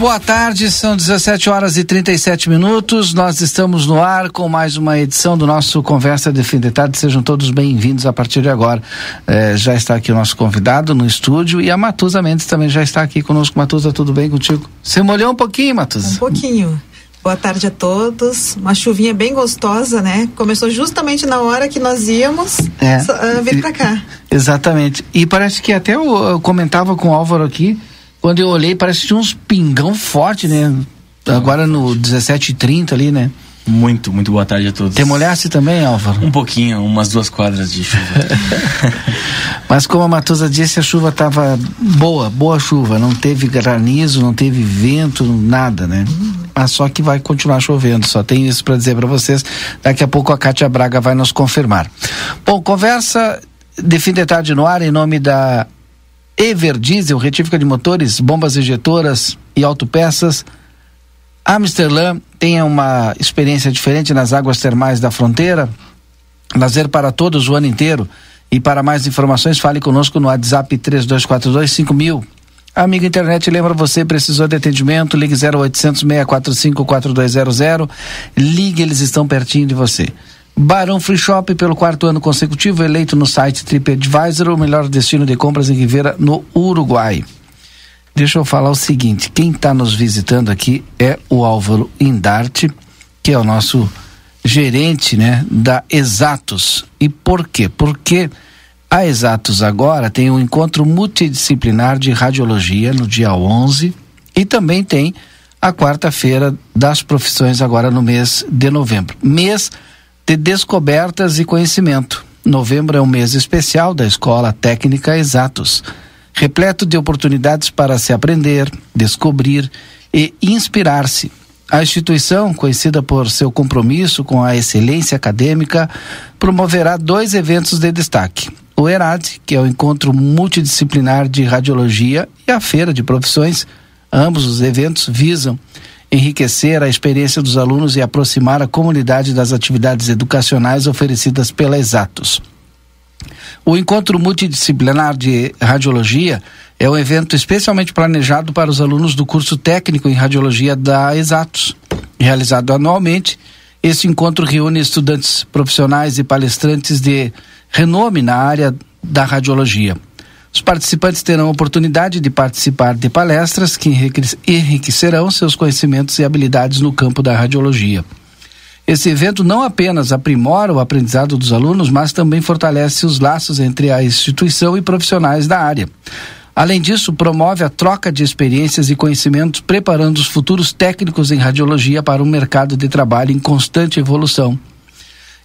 Boa tarde. São 17 horas e 37 minutos. Nós estamos no ar com mais uma edição do nosso Conversa de Fim de Tarde. Sejam todos bem-vindos a partir de agora. É, já está aqui o nosso convidado no estúdio e a Matusa Mendes também já está aqui conosco. Matusa, tudo bem contigo? Você molhou um pouquinho, Matusa? Um pouquinho. Boa tarde a todos. Uma chuvinha bem gostosa, né? Começou justamente na hora que nós íamos é, uh, vir para cá. Exatamente. E parece que até eu, eu comentava com o Álvaro aqui quando eu olhei, parece que tinha uns pingão forte, né? Agora no 17h30 ali, né? Muito, muito boa tarde a todos. Te molhasse também, Álvaro? Um pouquinho, umas duas quadras de chuva. Mas como a Matusa disse, a chuva estava boa, boa chuva. Não teve granizo, não teve vento, nada, né? Mas só que vai continuar chovendo, só tem isso para dizer para vocês. Daqui a pouco a Cátia Braga vai nos confirmar. Bom, conversa de fim de tarde no ar em nome da Everdiesel, retífica de motores, bombas injetoras e autopeças. Amsterdã tem uma experiência diferente nas águas termais da fronteira. Lazer para todos o ano inteiro. E para mais informações, fale conosco no WhatsApp 3242 5000. Amiga internet, lembra você, precisou de atendimento? Ligue 0800 645 4200. Ligue, eles estão pertinho de você. Barão Free Shop, pelo quarto ano consecutivo, eleito no site TripAdvisor o melhor destino de compras em Rivera, no Uruguai. Deixa eu falar o seguinte: quem está nos visitando aqui é o Álvaro Indarte, que é o nosso gerente né, da Exatos. E por quê? Porque a Exatos agora tem um encontro multidisciplinar de radiologia no dia 11 e também tem a quarta-feira das profissões agora no mês de novembro. Mês de descobertas e conhecimento. Novembro é um mês especial da Escola Técnica Exatos, repleto de oportunidades para se aprender, descobrir e inspirar-se. A instituição, conhecida por seu compromisso com a excelência acadêmica, promoverá dois eventos de destaque: o ERAD, que é o encontro multidisciplinar de radiologia, e a Feira de Profissões. Ambos os eventos visam enriquecer a experiência dos alunos e aproximar a comunidade das atividades educacionais oferecidas pela Exatos. O encontro multidisciplinar de radiologia é um evento especialmente planejado para os alunos do curso técnico em radiologia da Exatos. Realizado anualmente, esse encontro reúne estudantes profissionais e palestrantes de renome na área da radiologia. Os participantes terão a oportunidade de participar de palestras que enriquecerão seus conhecimentos e habilidades no campo da radiologia. Esse evento não apenas aprimora o aprendizado dos alunos, mas também fortalece os laços entre a instituição e profissionais da área. Além disso, promove a troca de experiências e conhecimentos, preparando os futuros técnicos em radiologia para um mercado de trabalho em constante evolução.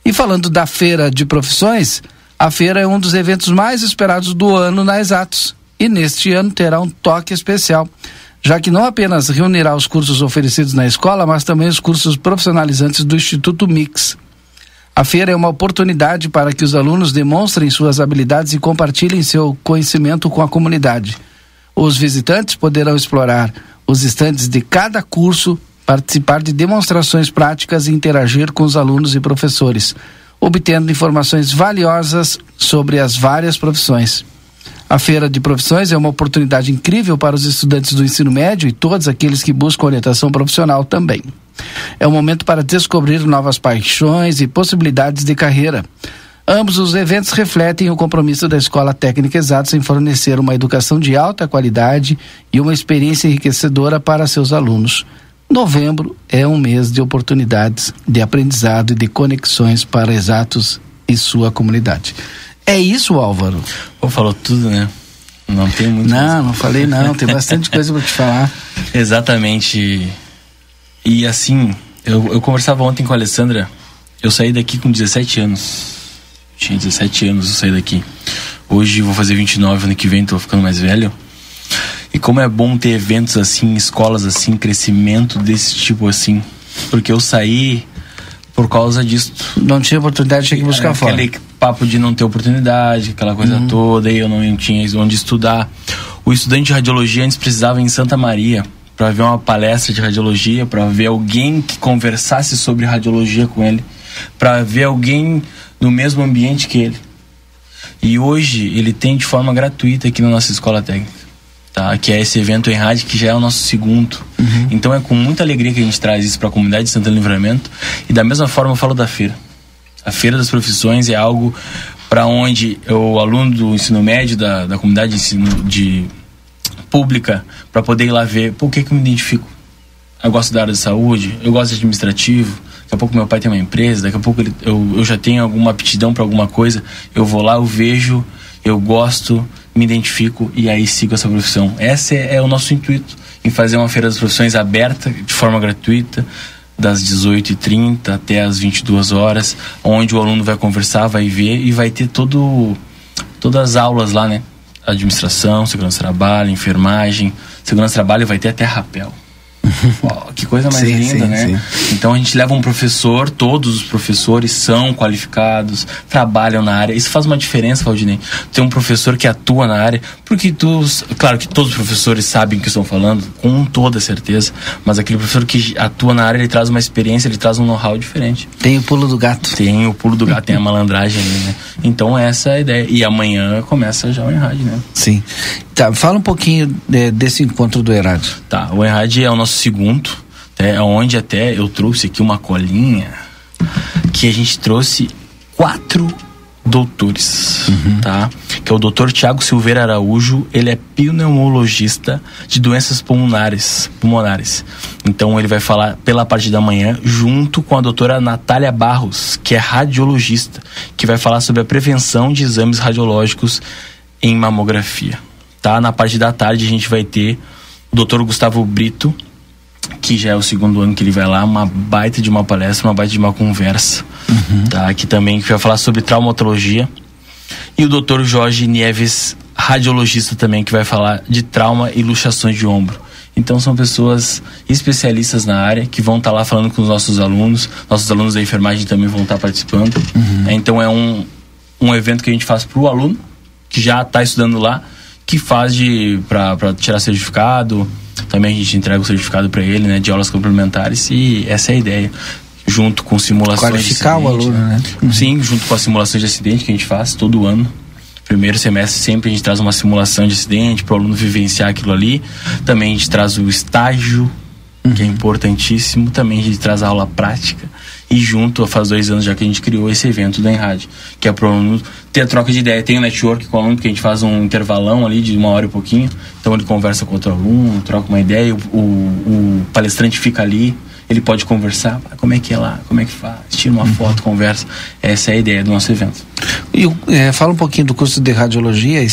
E falando da feira de profissões, a feira é um dos eventos mais esperados do ano na Exatos e neste ano terá um toque especial, já que não apenas reunirá os cursos oferecidos na escola, mas também os cursos profissionalizantes do Instituto Mix. A feira é uma oportunidade para que os alunos demonstrem suas habilidades e compartilhem seu conhecimento com a comunidade. Os visitantes poderão explorar os estantes de cada curso, participar de demonstrações práticas e interagir com os alunos e professores, obtendo informações valiosas sobre as várias profissões. A Feira de Profissões é uma oportunidade incrível para os estudantes do ensino médio e todos aqueles que buscam orientação profissional também. É um momento para descobrir novas paixões e possibilidades de carreira. Ambos os eventos refletem o compromisso da Escola Técnica Exatos em fornecer uma educação de alta qualidade e uma experiência enriquecedora para seus alunos. Novembro é um mês de oportunidades, de aprendizado e de conexões para Exatos e sua comunidade. É isso, Álvaro? Pô, falou tudo, né? Não tem muito. Não, não falei não, tem bastante coisa para te falar. Exatamente. E assim, eu, eu conversava ontem com a Alessandra, eu saí daqui com 17 anos. tinha 17 anos, eu saí daqui. Hoje vou fazer 29, ano que vem tô ficando mais velho. E como é bom ter eventos assim, escolas assim, crescimento desse tipo assim. Porque eu saí por causa disso. Não tinha oportunidade, tinha que buscar Aquele fora. Aquele papo de não ter oportunidade, aquela coisa uhum. toda, e eu não tinha onde estudar. O estudante de radiologia antes precisava ir em Santa Maria para ver uma palestra de radiologia, para ver alguém que conversasse sobre radiologia com ele, para ver alguém no mesmo ambiente que ele. E hoje ele tem de forma gratuita aqui na nossa escola técnica, tá? Que é esse evento em rádio que já é o nosso segundo. Uhum. Então é com muita alegria que a gente traz isso para a comunidade de Santana Livramento. E da mesma forma eu falo da feira. A feira das profissões é algo para onde o aluno do ensino médio da, da comunidade de ensino de pública para poder ir lá ver por que, que eu me identifico. Eu gosto da área de saúde, eu gosto de administrativo, daqui a pouco meu pai tem uma empresa, daqui a pouco ele, eu, eu já tenho alguma aptidão para alguma coisa, eu vou lá, eu vejo, eu gosto, me identifico e aí sigo essa profissão. Esse é, é o nosso intuito, em fazer uma feira das profissões aberta, de forma gratuita, das 18h30 até as 22 horas, onde o aluno vai conversar, vai ver e vai ter todo, todas as aulas lá, né? administração, segurança do trabalho, enfermagem. Segurança do trabalho vai ter até rapel. Que coisa mais sim, linda, sim, né? Sim. Então a gente leva um professor, todos os professores são qualificados, trabalham na área. Isso faz uma diferença, Valdinei. Ter um professor que atua na área, porque tu, claro que todos os professores sabem o que estão falando, com toda certeza, mas aquele professor que atua na área, ele traz uma experiência, ele traz um know-how diferente. Tem o pulo do gato. Tem o pulo do gato, tem a malandragem ali, né? Então essa é a ideia. E amanhã começa já o Enrad, né? Sim. Tá, fala um pouquinho de, desse encontro do Enrad. Tá, o Enrad é o nosso segundo, é onde até eu trouxe aqui uma colinha que a gente trouxe quatro doutores, uhum. tá? Que é o doutor Tiago Silveira Araújo, ele é pneumologista de doenças pulmonares, pulmonares. Então ele vai falar pela parte da manhã junto com a doutora Natália Barros, que é radiologista, que vai falar sobre a prevenção de exames radiológicos em mamografia, tá? Na parte da tarde a gente vai ter o doutor Gustavo Brito, que já é o segundo ano que ele vai lá, uma baita de uma palestra, uma baita de uma conversa, uhum. tá? Que também vai falar sobre traumatologia. E o Dr. Jorge Nieves, radiologista também, que vai falar de trauma e luxações de ombro. Então são pessoas especialistas na área que vão estar tá lá falando com os nossos alunos. Nossos alunos da enfermagem também vão estar tá participando. Uhum. Então é um, um evento que a gente faz para o aluno que já está estudando lá, que faz de para tirar certificado, também a gente entrega o certificado para ele, né, de aulas complementares e essa é a ideia. Junto com simulações Qualificar de acidente, o aluno, né? Uhum. Sim, junto com as simulações de acidente que a gente faz todo ano. Primeiro semestre sempre a gente traz uma simulação de acidente para o aluno vivenciar aquilo ali. Também a gente traz o estágio, uhum. que é importantíssimo. Também a gente traz a aula prática. E junto, faz dois anos já que a gente criou esse evento da Enrad, que é para o aluno ter a troca de ideia. Tem o um network com o aluno, que a gente faz um intervalão ali de uma hora e pouquinho. Então ele conversa com outro aluno, troca uma ideia, o, o, o palestrante fica ali, ele pode conversar, como é que é lá, como é que faz, tira uma uhum. foto, conversa. Essa é a ideia do nosso evento. E é, fala um pouquinho do curso de radiologia e,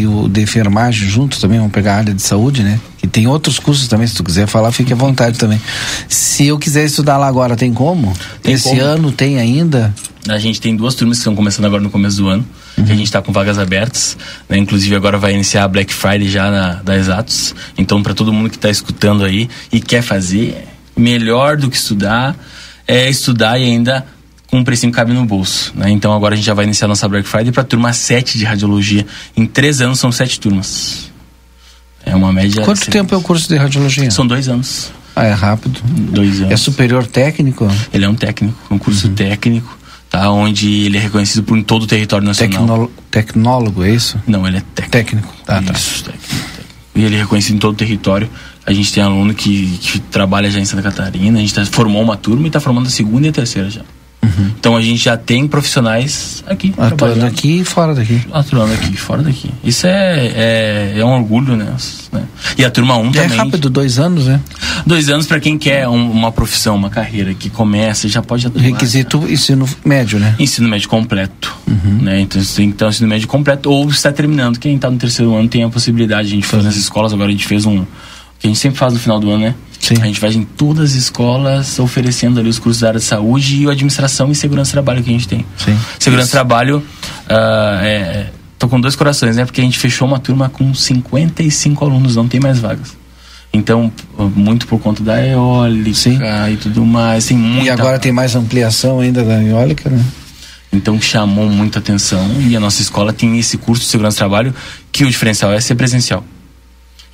e, o de enfermagem junto também, vamos pegar a área de saúde, né? E tem outros cursos também, se tu quiser falar, fique à vontade também. Se eu quiser estudar lá agora, tem como? Tem Esse como? ano tem ainda? A gente tem duas turmas que estão começando agora no começo do ano, uhum. que a gente está com vagas abertas. Né? Inclusive agora vai iniciar a Black Friday já na, da Exatos. Então, para todo mundo que está escutando aí e quer fazer, melhor do que estudar é estudar e ainda com um precinho que cabe no bolso. Né? Então agora a gente já vai iniciar nossa Black Friday para a turma 7 de radiologia. Em três anos são sete turmas. É uma média. Quanto tempo é o curso de radiologia? São dois anos. Ah, é rápido. Dois anos. É superior técnico? Ele é um técnico, um curso uhum. técnico, tá? Onde ele é reconhecido por todo o território nacional. Tecnolo tecnólogo, é isso? Não, ele é técnico. Técnico, tá, tá. Isso, técnico, técnico. E ele é reconhecido em todo o território. A gente tem aluno que, que trabalha já em Santa Catarina, a gente tá, formou uma turma e está formando a segunda e a terceira já. Uhum. Então a gente já tem profissionais aqui. Atuando aqui e fora daqui. Atuando aqui e fora daqui. Isso é, é, é, um orgulho, né? E a turma 1 um é também. É rápido, dois anos, né? Dois anos para quem quer um, uma profissão, uma carreira que começa, já pode atuar. Requisito né? ensino médio, né? Ensino médio completo. Uhum. Né? Então você tem que ter um ensino médio completo ou está terminando. Quem está no terceiro ano tem a possibilidade. A gente faz nas escolas, agora a gente fez um. que a gente sempre faz no final do ano, né? Sim. A gente vai em todas as escolas oferecendo ali os cursos da área de saúde e a administração e segurança do trabalho que a gente tem. Sim. Segurança do trabalho, uh, é, tô com dois corações, né? Porque a gente fechou uma turma com 55 alunos, não tem mais vagas. Então, muito por conta da eólica Sim. e tudo mais. Tem muita... E agora tem mais ampliação ainda da eólica, né? Então chamou muita atenção e a nossa escola tem esse curso de segurança do trabalho que o diferencial é ser presencial.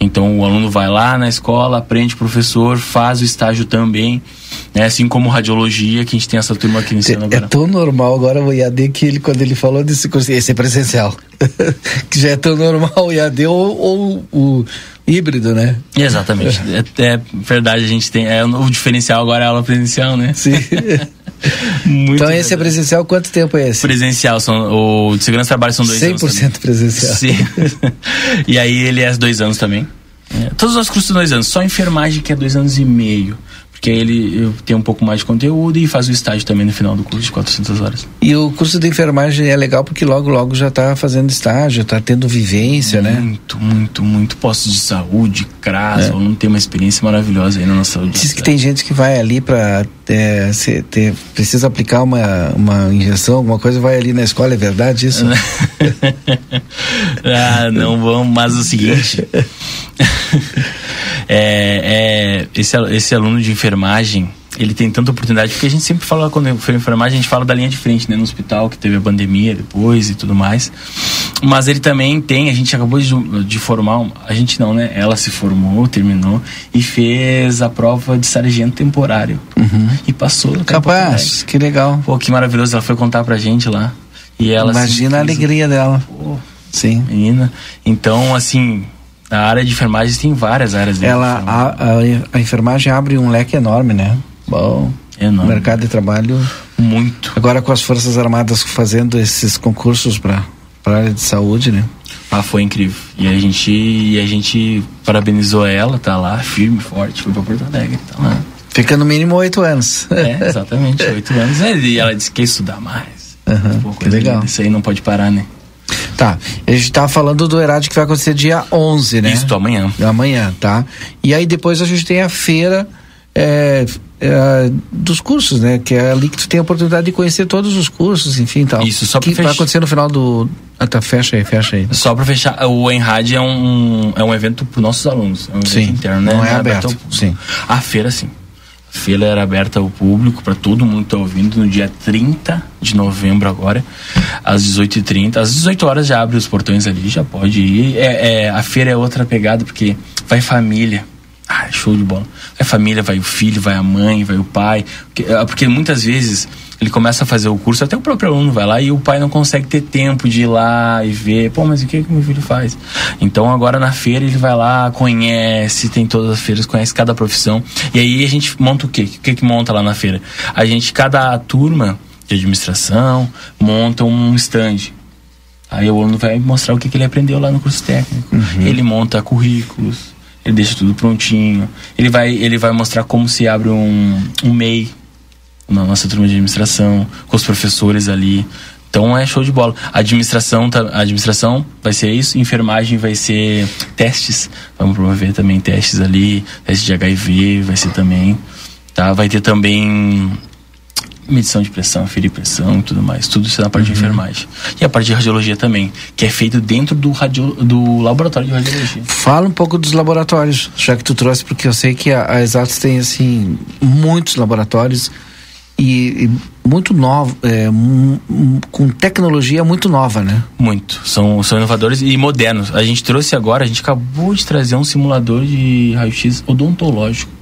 Então o aluno vai lá na escola, aprende professor, faz o estágio também, né? assim como radiologia, que a gente tem essa turma aqui iniciando é, agora. É tão normal agora o IAD que ele, quando ele falou desse curso, esse é presencial. que já é tão normal o IAD ou, ou o híbrido, né? Exatamente. É, é, verdade, a gente tem. É, o diferencial agora é a aula presencial, né? Sim. então esse é presencial, quanto tempo é esse? Presencial, são, o de segurança trabalho são dois 100% anos. 100% presencial. Sim. e aí ele é dois anos também. É, todos os cursos são dois anos, só enfermagem que é dois anos e meio porque aí ele tem um pouco mais de conteúdo e faz o estágio também no final do curso de 400 horas. E o curso de enfermagem é legal porque logo, logo já está fazendo estágio, está tendo vivência, muito, né? Muito, muito, muito. Postos de saúde, CRAS, é. não tem uma experiência maravilhosa aí na nossa saúde. Diz que tem gente que vai ali para é, ter, precisa aplicar uma, uma injeção, alguma coisa, vai ali na escola, é verdade isso? ah, não vamos, mas o seguinte. é, é, esse, esse aluno de enfermagem, ele tem tanta oportunidade, porque a gente sempre fala, quando foi enfermagem, a gente fala da linha de frente, né? No hospital, que teve a pandemia depois e tudo mais. Mas ele também tem, a gente acabou de, de formar, a gente não, né? Ela se formou, terminou e fez a prova de sargento temporário. Uhum. E passou. Capaz, que legal. Pô, que maravilhoso, ela foi contar pra gente lá. E ela Imagina a alegria dela. Pô, Sim. Menina. Então, assim, a área de enfermagem tem várias áreas. Ela, a, a, a, enfermagem abre um leque enorme, né? Bom, enorme. mercado de trabalho muito. Agora com as forças armadas fazendo esses concursos para para área de saúde, né? Ah, foi incrível. E a gente e a gente parabenizou ela, tá lá firme, forte, foi para Porto Alegre, tá lá. Fica no mínimo oito anos. É, exatamente, oito anos. E ela disse que quer estudar mais. Uhum, que legal. Isso aí não pode parar, né? Tá. A gente tá falando do Herade que vai acontecer dia 11, né? Isso, amanhã. Amanhã, tá? E aí depois a gente tem a feira é, é, dos cursos, né? Que é ali que tu tem a oportunidade de conhecer todos os cursos, enfim, tal. Isso, só que fech... vai acontecer no final do. Ah, tá, fecha aí, fecha aí. Só para fechar, o Enrad é um, é um evento para nossos alunos. É um sim, interno, né? Não é, é aberto. aberto sim. A feira, sim. A feira era aberta ao público, para todo mundo estar tá ouvindo, no dia 30 de novembro agora, às 18h30. Às 18 horas já abre os portões ali, já pode ir. É, é, a feira é outra pegada, porque vai família. Ah, show de bola. Vai família, vai o filho, vai a mãe, vai o pai. Porque, ah, porque muitas vezes ele começa a fazer o curso, até o próprio aluno vai lá e o pai não consegue ter tempo de ir lá e ver, pô, mas o que, que meu filho faz? Então agora na feira ele vai lá, conhece, tem todas as feiras, conhece cada profissão. E aí a gente monta o quê? O que, que monta lá na feira? A gente, cada turma de administração, monta um stand. Aí o aluno vai mostrar o que, que ele aprendeu lá no curso técnico. Uhum. Ele monta currículos, ele deixa tudo prontinho. Ele vai, ele vai mostrar como se abre um, um MEI na nossa turma de administração, com os professores ali. Então é show de bola. A administração, tá, a administração vai ser isso, enfermagem vai ser testes. Vamos promover também testes ali, teste de HIV vai ser também. Tá? Vai ter também medição de pressão, ferir pressão e tudo mais. Tudo isso na parte uhum. de enfermagem. E a parte de radiologia também, que é feito dentro do, radio, do laboratório de radiologia. Fala um pouco dos laboratórios, já que tu trouxe, porque eu sei que a, a Exatos tem, assim, muitos laboratórios e, e muito novo, é, com tecnologia muito nova, né? Muito. São, são inovadores e modernos. A gente trouxe agora, a gente acabou de trazer um simulador de raio-x odontológico.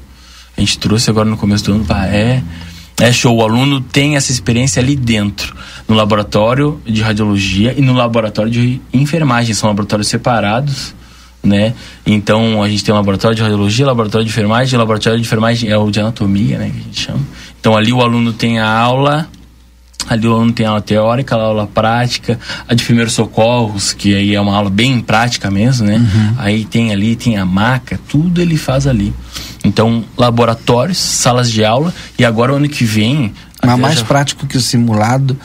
A gente trouxe agora no começo do ano. Pá, é, é show. O aluno tem essa experiência ali dentro, no laboratório de radiologia e no laboratório de enfermagem. São laboratórios separados né? Então a gente tem um laboratório de radiologia, laboratório de enfermagem, laboratório de enfermagem é o de anatomia, né, que a gente chama. Então ali o aluno tem a aula, ali o aluno tem a aula teórica, a aula prática, a de primeiros socorros, que aí é uma aula bem prática mesmo, né? Uhum. Aí tem ali, tem a maca, tudo ele faz ali. Então, laboratórios, salas de aula, e agora o ano que vem. Mas mais já... prático que o simulado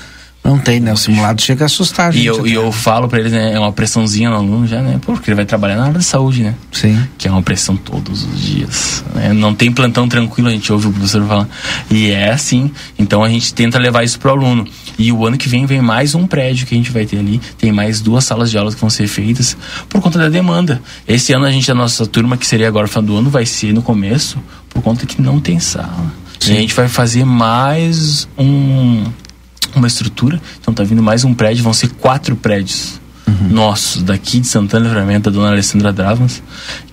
não tem, né? O simulado chega a assustar a gente. E eu, e eu falo para eles, né? É uma pressãozinha no aluno já, né? Porque ele vai trabalhar na área da saúde, né? Sim. Que é uma pressão todos os dias. Né? Não tem plantão tranquilo, a gente ouve o professor falar. E é assim. Então a gente tenta levar isso pro aluno. E o ano que vem vem mais um prédio que a gente vai ter ali. Tem mais duas salas de aulas que vão ser feitas por conta da demanda. Esse ano a gente, a nossa turma, que seria agora o final do ano, vai ser no começo, por conta que não tem sala. Sim. E a gente vai fazer mais um uma estrutura. Então tá vindo mais um prédio, vão ser quatro prédios. Uhum. nossos daqui de Santana Livramento, da dona Alessandra Dravas,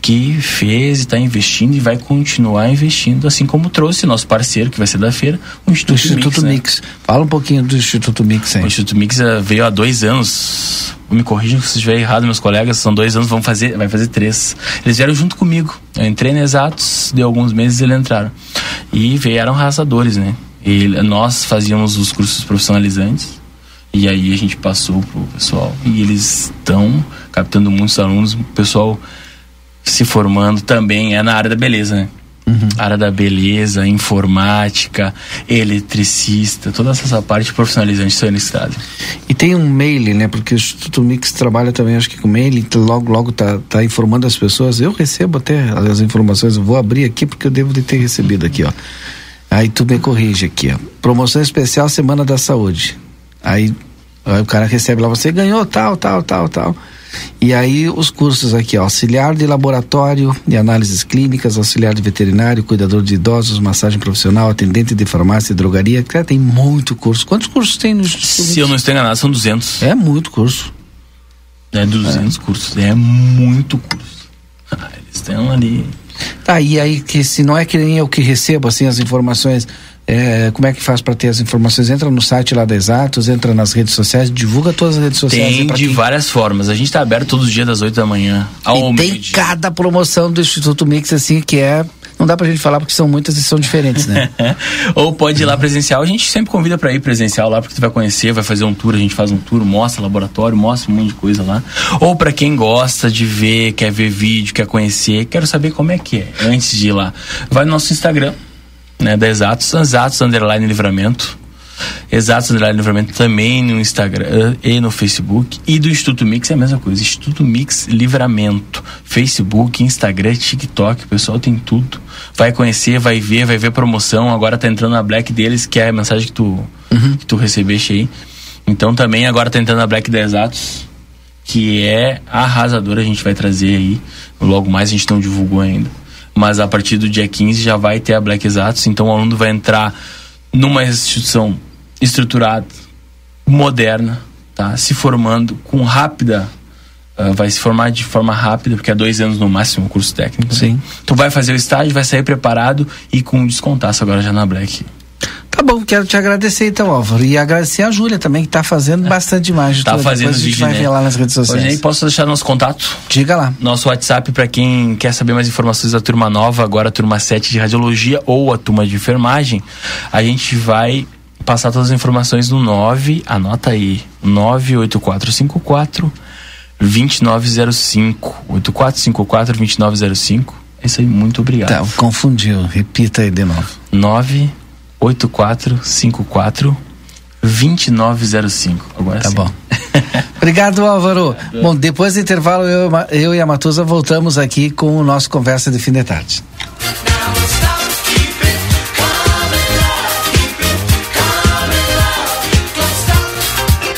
que fez e está investindo e vai continuar investindo, assim como trouxe nosso parceiro, que vai ser da feira, o Instituto, Instituto Mix. Né? Mix. Fala um pouquinho do Instituto Mix aí. O Instituto Mix uh, veio há dois anos. Me corrijam se estiver errado, meus colegas, são dois anos, vão fazer, vai fazer três. Eles vieram junto comigo. Eu entrei na Exatos, deu alguns meses eles entraram. E vieram arrasadores, né? E nós fazíamos os cursos profissionalizantes e aí a gente passou pro pessoal e eles estão captando muitos alunos, o pessoal se formando também é na área da beleza, né? Uhum. Área da beleza, informática, eletricista, toda essa parte profissionalizante nesse estado. E tem um mail, né? Porque o Instituto Mix trabalha também, acho que com mail, então logo, logo tá, tá informando as pessoas. Eu recebo até as informações, eu vou abrir aqui porque eu devo de ter recebido aqui, ó. Aí tu me corrige aqui, ó. Promoção especial Semana da Saúde. Aí, aí o cara recebe lá, você ganhou tal, tal, tal, tal. E aí os cursos aqui, ó, auxiliar de laboratório de análises clínicas, auxiliar de veterinário, cuidador de idosos, massagem profissional, atendente de farmácia e drogaria. Cara, tem muito curso. Quantos cursos tem no Se eu não estou enganado, são 200. É muito curso. É 200 é. cursos, é muito curso. Eles estão ali Tá, e aí que se não é que nem eu que recebo assim as informações, é, como é que faz para ter as informações? Entra no site lá da Exatos, entra nas redes sociais, divulga todas as redes sociais. Tem de quem... várias formas. A gente está aberto todos os dias das 8 da manhã ao e tem cada promoção do Instituto Mix assim que é não dá pra gente falar porque são muitas e são diferentes, né? Ou pode ir lá presencial. A gente sempre convida para ir presencial lá, porque tu vai conhecer, vai fazer um tour, a gente faz um tour, mostra laboratório, mostra um monte de coisa lá. Ou para quem gosta de ver, quer ver vídeo, quer conhecer, quero saber como é que é, antes de ir lá. Vai no nosso Instagram, né, da Exatos, Exatos Underline Livramento Exatos Underline Livramento também no Instagram e no Facebook. E do Instituto Mix é a mesma coisa. Instituto Mix Livramento. Facebook, Instagram, TikTok, o pessoal tem tudo. Vai conhecer, vai ver, vai ver promoção. Agora tá entrando na Black deles, que é a mensagem que tu, uhum. que tu recebeste aí. Então também agora tá entrando na Black da Exatos, que é arrasadora, a gente vai trazer aí. Logo mais a gente não divulgou ainda. Mas a partir do dia 15 já vai ter a Black Exatos, então o aluno vai entrar numa instituição estruturada, moderna, tá? Se formando com rápida Uh, vai se formar de forma rápida, porque é dois anos no máximo o curso técnico. Né? Sim. Né? Tu vai fazer o estágio, vai sair preparado e com descontaço agora já na Black. Tá bom, quero te agradecer então, Álvaro. E agradecer a Júlia também, que está fazendo bastante imagem. Tá fazendo Depois a gente vídeo, vai né? ver lá nas redes sociais. Hoje posso deixar nosso contato? Diga lá. Nosso WhatsApp para quem quer saber mais informações da turma nova, agora a turma 7 de radiologia ou a turma de enfermagem. A gente vai passar todas as informações no 9, anota aí, 98454 2905. 8454 2905. É isso aí, muito obrigado. Tá, confundiu. Repita aí de novo. 9 8454 2905. Agora tá sim. bom. Obrigado, Álvaro. Bom, depois do intervalo, eu, eu e a Matusa voltamos aqui com o nosso Conversa de Fim de Tarde.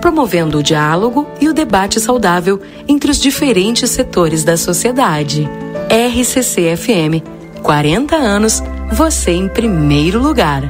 promovendo o diálogo e o debate saudável entre os diferentes setores da sociedade. RCC-FM, 40 anos, você em primeiro lugar.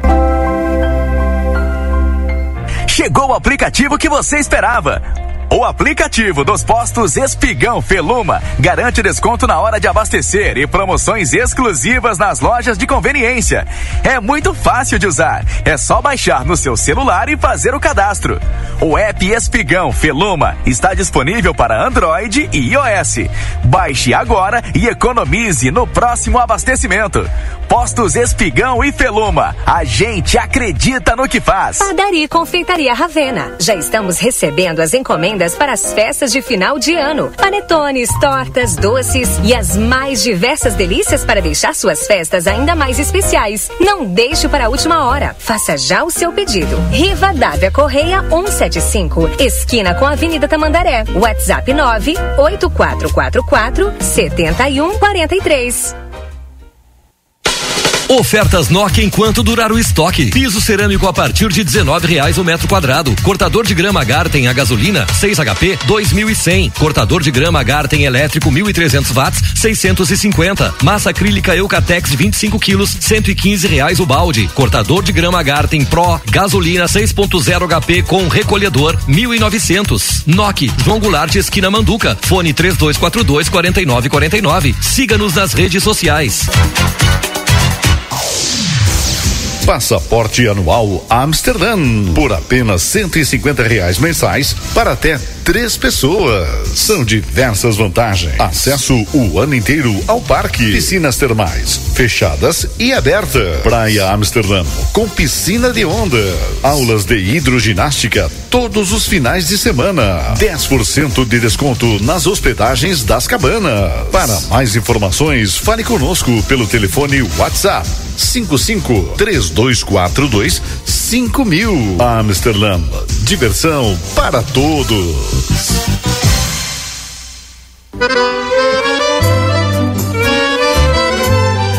Chegou o aplicativo que você esperava o aplicativo dos postos Espigão Feluma garante desconto na hora de abastecer e promoções exclusivas nas lojas de conveniência. É muito fácil de usar. É só baixar no seu celular e fazer o cadastro. O app Espigão Feluma está disponível para Android e iOS. Baixe agora e economize no próximo abastecimento. Postos Espigão e Feluma. A gente acredita no que faz. Padaria e Confeitaria Ravena. Já estamos recebendo as encomendas encomendas para as festas de final de ano. Panetones, tortas, doces e as mais diversas delícias para deixar suas festas ainda mais especiais. Não deixe para a última hora. Faça já o seu pedido. Riva Dávia Correia 175, esquina com a Avenida Tamandaré. WhatsApp 98444 7143. Ofertas Nokia enquanto durar o estoque. Piso cerâmico a partir de R$19,00 o metro quadrado. Cortador de grama Garten a gasolina 6 HP 2.100. Cortador de grama Garten elétrico 1.300 watts 650. Massa acrílica Eucatex 25 quilos 115 reais o balde. Cortador de grama Garten Pro gasolina 6.0 HP com recolhedor 1.900. Nokia João Goulart esquina Manduca. Fone 3242 4949. Siga-nos nas redes sociais. Passaporte anual Amsterdã por apenas 150 reais mensais para até três pessoas. São diversas vantagens. Acesso o ano inteiro ao parque, piscinas termais fechadas e aberta. Praia Amsterdã com piscina de onda, aulas de hidroginástica todos os finais de semana. 10% de desconto nas hospedagens das cabanas. Para mais informações, fale conosco pelo telefone WhatsApp 55 3242 5000. Amsterdã, diversão para todos.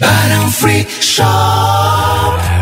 Barão Free Shop.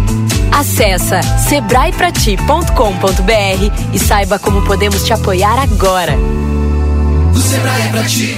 Acesse sebraeprati.com.br e saiba como podemos te apoiar agora. O Sebrae é pra ti.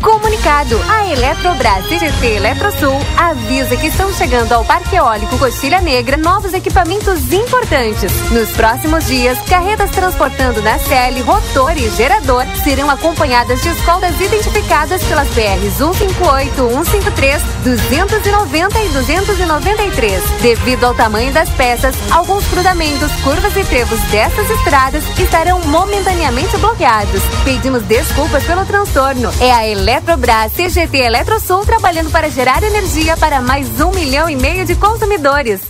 Comunicado: a Eletrobras CGT Eletrosul avisa que estão chegando ao Parque Eólico Coxilha Negra novos equipamentos importantes. Nos próximos dias, carretas transportando na CL, rotor e gerador serão acompanhadas de escoltas identificadas pelas PRs 158, 153, 290 e 293. Devido ao tamanho das peças, alguns cruzamentos, curvas e trevos dessas estradas estarão momentaneamente bloqueados. Pedimos desculpas pelo transtorno. É a Eletrobras Eletrobras CGT Eletrosul trabalhando para gerar energia para mais um milhão e meio de consumidores.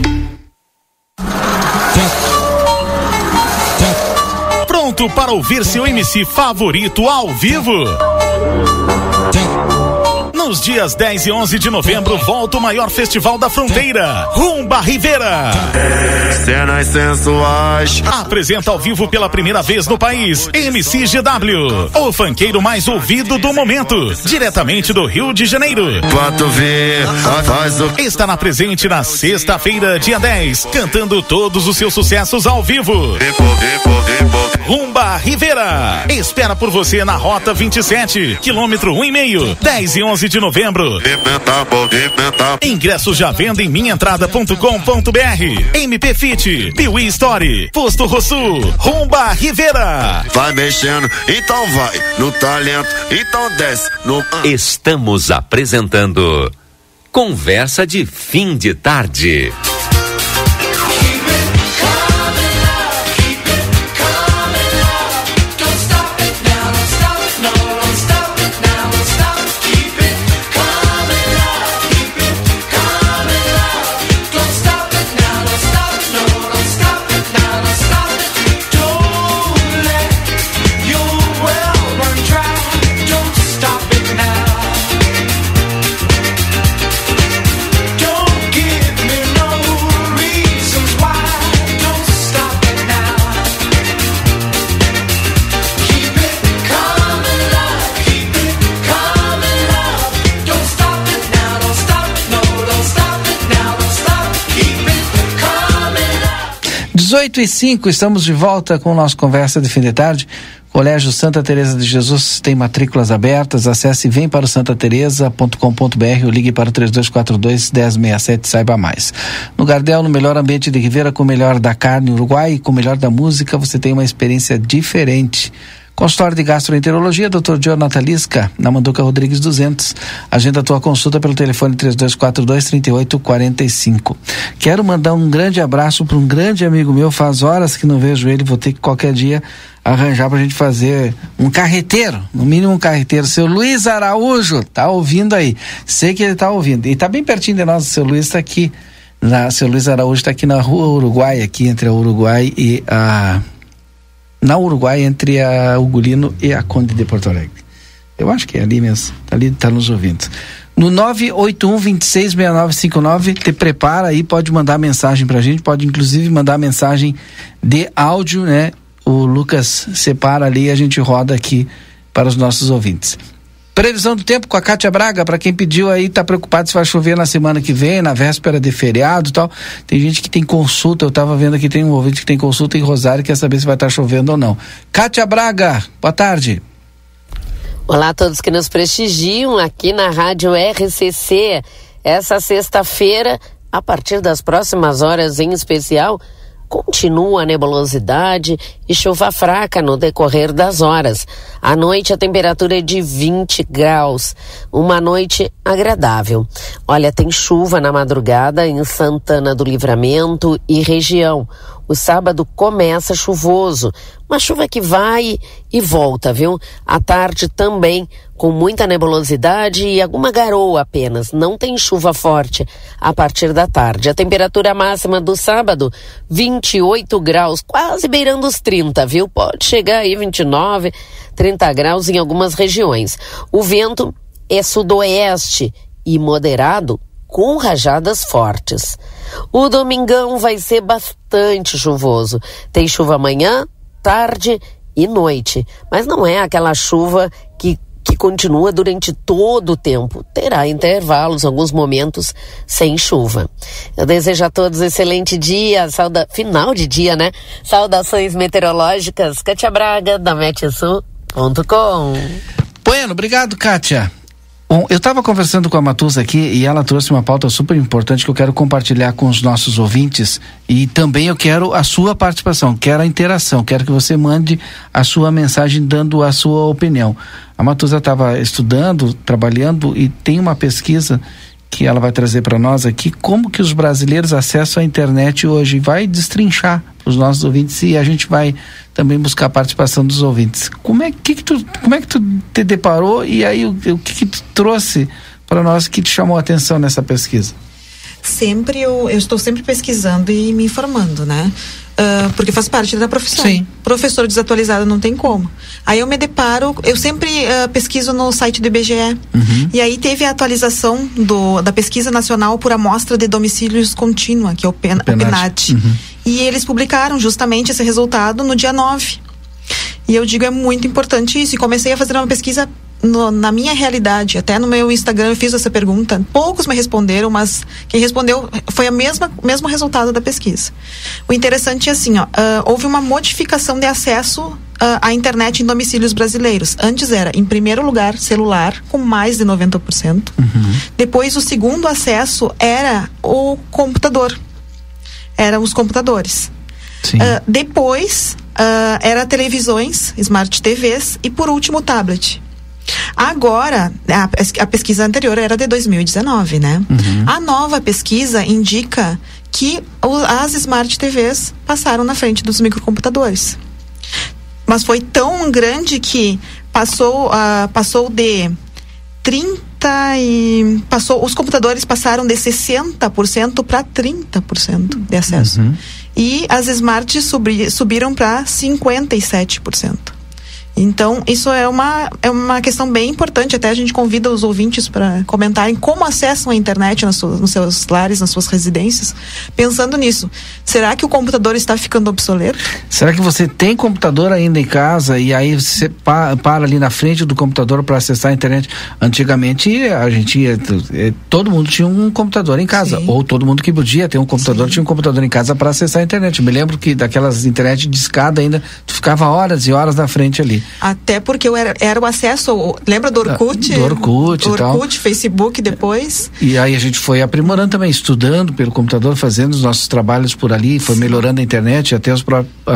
Pronto para ouvir seu MC favorito ao vivo? Nos dias 10 e 11 de novembro, volta o maior festival da fronteira, Rumba Rivera. Cenas sensuais. Apresenta ao vivo pela primeira vez no país, MCGW, o fanqueiro mais ouvido do momento, diretamente do Rio de Janeiro. Quanto faz o... Estará na presente na sexta-feira, dia 10, cantando todos os seus sucessos ao vivo. Rumba Rivera. Espera por você na Rota 27, quilômetro um e meio, 10 e 11 de novembro. Ingressos já venda em minhaentrada.com.br. MP Fit, Piuí Story, Posto Rosso, Rumba Rivera. Vai mexendo, então vai. No talento, então desce. No... Estamos apresentando Conversa de Fim de Tarde. 18 e 5, estamos de volta com o nosso Conversa de Fim de Tarde. Colégio Santa Teresa de Jesus tem matrículas abertas. Acesse vem para o santateresa.com.br ou ligue para o 3242 1067 saiba mais. No Gardel, no melhor ambiente de Rivera, com o melhor da carne Uruguai e com o melhor da música, você tem uma experiência diferente. Consultório de Gastroenterologia, Dr. Jonathan Lisca, na Manduca Rodrigues 200. Agenda a tua consulta pelo telefone 3242-3845. Quero mandar um grande abraço para um grande amigo meu, faz horas que não vejo ele, vou ter que qualquer dia arranjar para a gente fazer um carreteiro, no mínimo um carreteiro. Seu Luiz Araújo, tá ouvindo aí. Sei que ele tá ouvindo. E tá bem pertinho de nós, o seu Luiz está aqui. Na, seu Luiz Araújo está aqui na rua Uruguai, aqui entre a Uruguai e a na Uruguai entre a Ugolino e a Conde de Porto Alegre. Eu acho que é ali mesmo, ali está nos ouvindo. No 981 266959, te prepara aí, pode mandar mensagem pra gente, pode inclusive mandar mensagem de áudio, né? O Lucas separa ali e a gente roda aqui para os nossos ouvintes. Previsão do tempo com a Cátia Braga, para quem pediu aí, tá preocupado se vai chover na semana que vem, na véspera de feriado e tal. Tem gente que tem consulta, eu tava vendo aqui, tem um ouvinte que tem consulta em Rosário, quer saber se vai estar tá chovendo ou não. Cátia Braga, boa tarde. Olá a todos que nos prestigiam aqui na Rádio RCC. Essa sexta-feira, a partir das próximas horas em especial, continua a nebulosidade e chuva fraca no decorrer das horas. À noite a temperatura é de 20 graus, uma noite agradável. Olha, tem chuva na madrugada em Santana do Livramento e região. O sábado começa chuvoso, uma chuva que vai e volta, viu? À tarde também, com muita nebulosidade e alguma garoa apenas. Não tem chuva forte a partir da tarde. A temperatura máxima do sábado, 28 graus, quase beirando os 30, viu? Pode chegar aí 29, 30 graus em algumas regiões. O vento é sudoeste e moderado com rajadas fortes. O domingão vai ser bastante chuvoso. Tem chuva amanhã, tarde e noite, mas não é aquela chuva que que continua durante todo o tempo. Terá intervalos, alguns momentos sem chuva. Eu desejo a todos um excelente dia, sauda... final de dia, né? Saudações meteorológicas, Cátia Braga, da Metsul.com. Bueno, obrigado, Kátia. Bom, eu estava conversando com a Matusa aqui e ela trouxe uma pauta super importante que eu quero compartilhar com os nossos ouvintes e também eu quero a sua participação, quero a interação, quero que você mande a sua mensagem dando a sua opinião. A Matusa estava estudando, trabalhando e tem uma pesquisa que ela vai trazer para nós aqui como que os brasileiros acessam a internet hoje. Vai destrinchar os nossos ouvintes e a gente vai também buscar a participação dos ouvintes. Como é que, que tu, como é que tu te deparou e aí o, o que, que tu trouxe para nós que te chamou a atenção nessa pesquisa? Sempre eu, eu estou sempre pesquisando e me informando, né? Uh, porque faz parte da profissão. Sim. Professor desatualizado não tem como. Aí eu me deparo, eu sempre uh, pesquiso no site do IBGE. Uhum. E aí teve a atualização do, da pesquisa nacional por amostra de domicílios contínua, que é o, PEN, o PENAT. Uhum. E eles publicaram justamente esse resultado no dia 9. E eu digo, é muito importante isso. E comecei a fazer uma pesquisa no, na minha realidade, até no meu Instagram eu fiz essa pergunta, poucos me responderam, mas quem respondeu foi a mesma mesmo resultado da pesquisa. O interessante é assim, ó, uh, houve uma modificação de acesso uh, à internet em domicílios brasileiros. Antes era, em primeiro lugar, celular, com mais de 90%. Uhum. Depois, o segundo acesso era o computador. Eram os computadores. Uh, depois, era televisões, smart TVs e, por último, tablet. Agora, a, a pesquisa anterior era de 2019, né? Uhum. A nova pesquisa indica que as Smart TVs passaram na frente dos microcomputadores. Mas foi tão grande que passou, uh, passou de 30 e passou os computadores passaram de 60% para 30% de acesso. Uhum. E as Smart subi, subiram para 57%. Então, isso é uma, é uma questão bem importante. Até a gente convida os ouvintes para comentarem como acessam a internet nas suas, nos seus lares, nas suas residências, pensando nisso. Será que o computador está ficando obsoleto? Será que você tem computador ainda em casa e aí você pa- para ali na frente do computador para acessar a internet? Antigamente a gente ia, eh, todo mundo tinha um computador em casa, ou todo mundo que podia ter um computador tinha um computador em casa para acessar a internet. Eu me lembro que daquelas internet de escada ainda tu ficava horas e horas na frente ali. Até porque eu era, era o acesso. Lembra do Orkut? Ah, do Orkut tal. Orkut, Facebook depois. E aí a gente foi aprimorando também, estudando pelo computador, fazendo os nossos trabalhos por ali, foi melhorando a internet até os,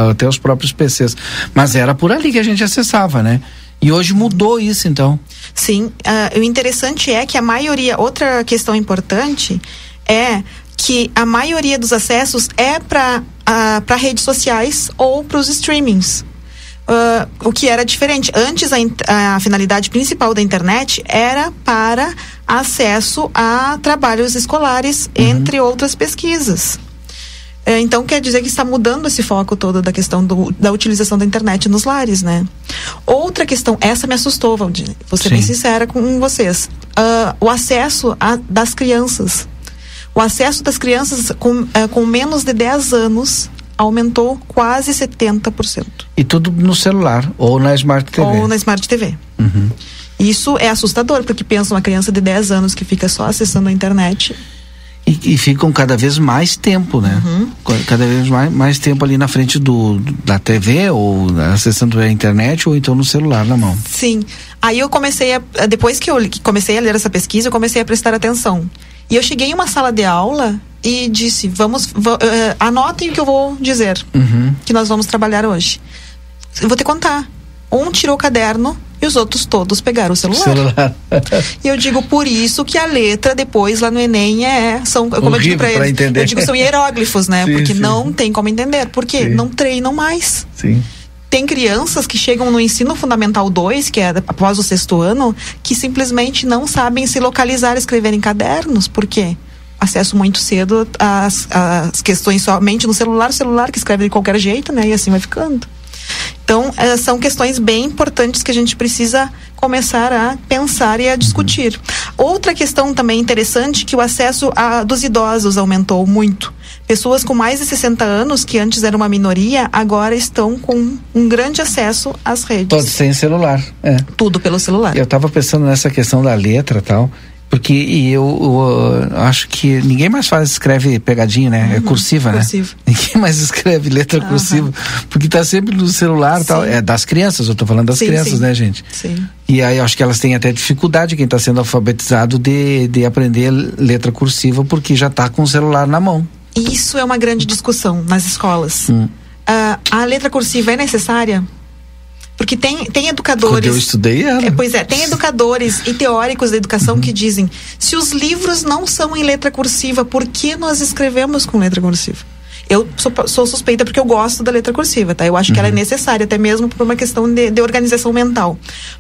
até os próprios PCs. Mas era por ali que a gente acessava, né? E hoje mudou isso, então. Sim, ah, o interessante é que a maioria, outra questão importante é que a maioria dos acessos é para para redes sociais ou para os streamings. Ah, o que era diferente. Antes, a, a finalidade principal da internet era para acesso a trabalhos escolares, entre outras pesquisas. É, então quer dizer que está mudando esse foco todo da questão do- da utilização da internet nos lares, né? Outra questão, essa me assustou, Valdir. Vou ser bem Sim. sincera com vocês. Ah, o acesso a- das crianças. O acesso das crianças com, eh, com menos de 10 anos aumentou quase 70%. E tudo no celular ou na Smart TV. Ou na Smart TV. Uhum. Isso é assustador, porque pensa uma criança de 10 anos que fica só acessando a internet. E, e ficam cada vez mais tempo, né? Uhum. Ca- Cada vez mais, mais tempo ali na frente do, da TV ou acessando a internet ou então no celular na mão. Sim. Aí eu comecei a. Depois que eu comecei a ler essa pesquisa, eu comecei a prestar atenção. E eu cheguei em uma sala de aula e disse: vamos. va- eh, anotem o que eu vou dizer, Uhum. que nós vamos trabalhar hoje. Eu vou te contar. Um tirou o caderno e os outros todos pegaram o celular. Celular. E eu digo por isso que a letra depois lá no Enem é são como eu digo pra pra eles, entender. eu digo são hieróglifos, né? Sim, Porque sim. não tem como entender. Por quê? Não treinam mais. Sim. Tem crianças que chegam no ensino fundamental 2, que é após o sexto ano, que simplesmente não sabem se localizar escrever em cadernos. Por quê? Acesso muito cedo às, às questões somente no celular, celular que escreve de qualquer jeito, né? E assim vai ficando. Então, eh, são questões bem importantes que a gente precisa começar a pensar e a discutir. Outra questão também interessante que o acesso a, dos idosos aumentou muito. Pessoas com mais de 60 anos, que antes era uma minoria, agora estão com um grande acesso às redes. Todos têm celular. É. Tudo pelo celular. Eu tava pensando nessa questão da letra e tal. Porque e eu, eu, acho que ninguém mais faz, escreve pegadinho, né? é cursiva, Uhum. cursiva. né? Ninguém mais escreve letra Aham. cursiva. Porque tá sempre no celular e tal. É das crianças, eu tô falando das Sim, crianças, sim. né, gente? Sim. E aí eu acho que elas têm até dificuldade, quem está sendo alfabetizado, de, de aprender letra cursiva, porque já está com o celular na mão. Isso é uma grande discussão nas escolas. Hum. Ah, a letra cursiva é necessária? Porque tem, tem educadores. Quando eu estudei era. É, pois é, tem educadores e teóricos da educação que dizem: se os livros não são em letra cursiva, por que nós escrevemos com letra cursiva? Eu sou, sou suspeita porque eu gosto da letra cursiva, tá? Eu acho que ela é necessária, até mesmo por uma questão de, de organização mental.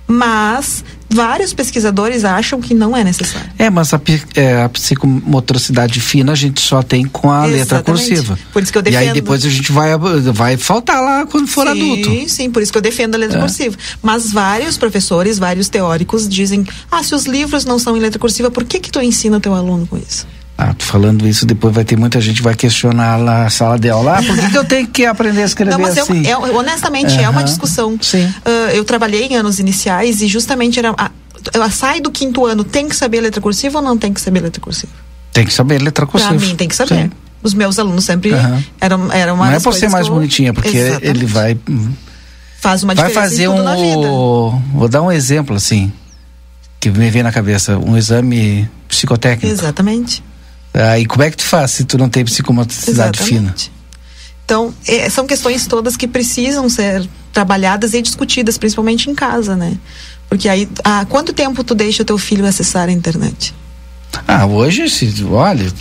Mas vários pesquisadores acham que não é necessário. É, mas a, é, a psicomotricidade fina a gente só tem com a letra Exatamente. cursiva. Por isso que eu E aí defendo. depois a gente vai, vai faltar lá quando for sim, adulto. Sim, por isso que eu defendo a letra É. cursiva. Mas vários professores, vários teóricos dizem: ah, se os livros não são em letra cursiva, por que que tu ensina o teu aluno com isso? Ah, tô falando isso, depois vai ter muita gente que vai questionar lá na sala de aula. Ah, por que, que eu tenho que aprender a escrever Não, mas é assim? uma- é, honestamente é uma discussão. Ah, eu trabalhei em anos iniciais e justamente era. A, ela sai do quinto ano, tem que saber letra cursiva ou não tem que saber letra cursiva? Tem que saber letra cursiva. Pra mim tem que saber. Sim. Os meus alunos sempre Aham. eram, eram uma Não é por ser mais eu- bonitinha, porque Exatamente. ele vai. faz uma vai diferença fazer em tudo um. na vida. Vou dar um exemplo assim, que me vem na cabeça: um exame psicotécnico. Exatamente. Ah, e como é que tu faz se tu não tem psicomotricidade fina? Exatamente. Então, é, são questões todas que precisam ser trabalhadas e discutidas, principalmente em casa, né? Porque aí, há quanto tempo tu deixa o teu filho acessar a internet? Ah, hoje, se, olha,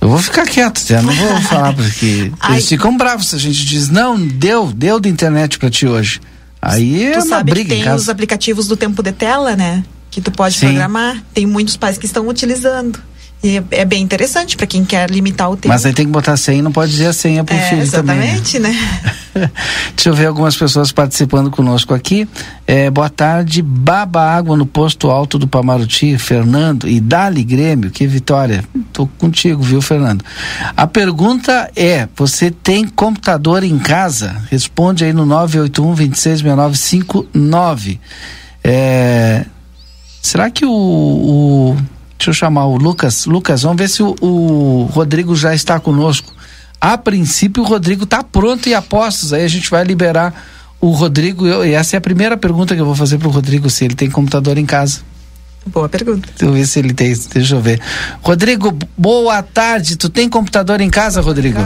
eu vou ficar quieto, eu não vou falar porque Ai. eles ficam bravos se a gente diz, não, deu, deu de internet pra ti hoje. Aí é tu uma sabe que briga em tem casa. os aplicativos do tempo de tela, né? Que tu pode Sim. programar. Tem muitos pais que estão utilizando. E é, bem interessante para quem quer limitar o tempo. Mas aí tem que botar senha, não pode dizer a senha pro é, filho exatamente, também. né? Deixa eu ver algumas pessoas participando conosco aqui. É, boa tarde, baba água no posto alto do Pamaruti, Fernando. E Dali Grêmio, que vitória. Tô contigo, viu, Fernando? A pergunta é: você tem computador em casa? Responde aí no 981 266959. É, será que o, o Deixa eu chamar o Lucas. Lucas, vamos ver se o, o Rodrigo já está conosco. A princípio, o Rodrigo está pronto e apostos. Aí a gente vai liberar o Rodrigo. Eu, e essa é a primeira pergunta que eu vou fazer para o Rodrigo: se ele tem computador em casa. Boa pergunta. Deixa eu ver se ele tem. Deixa eu ver. Rodrigo, boa tarde. Tu tem computador em casa, Rodrigo?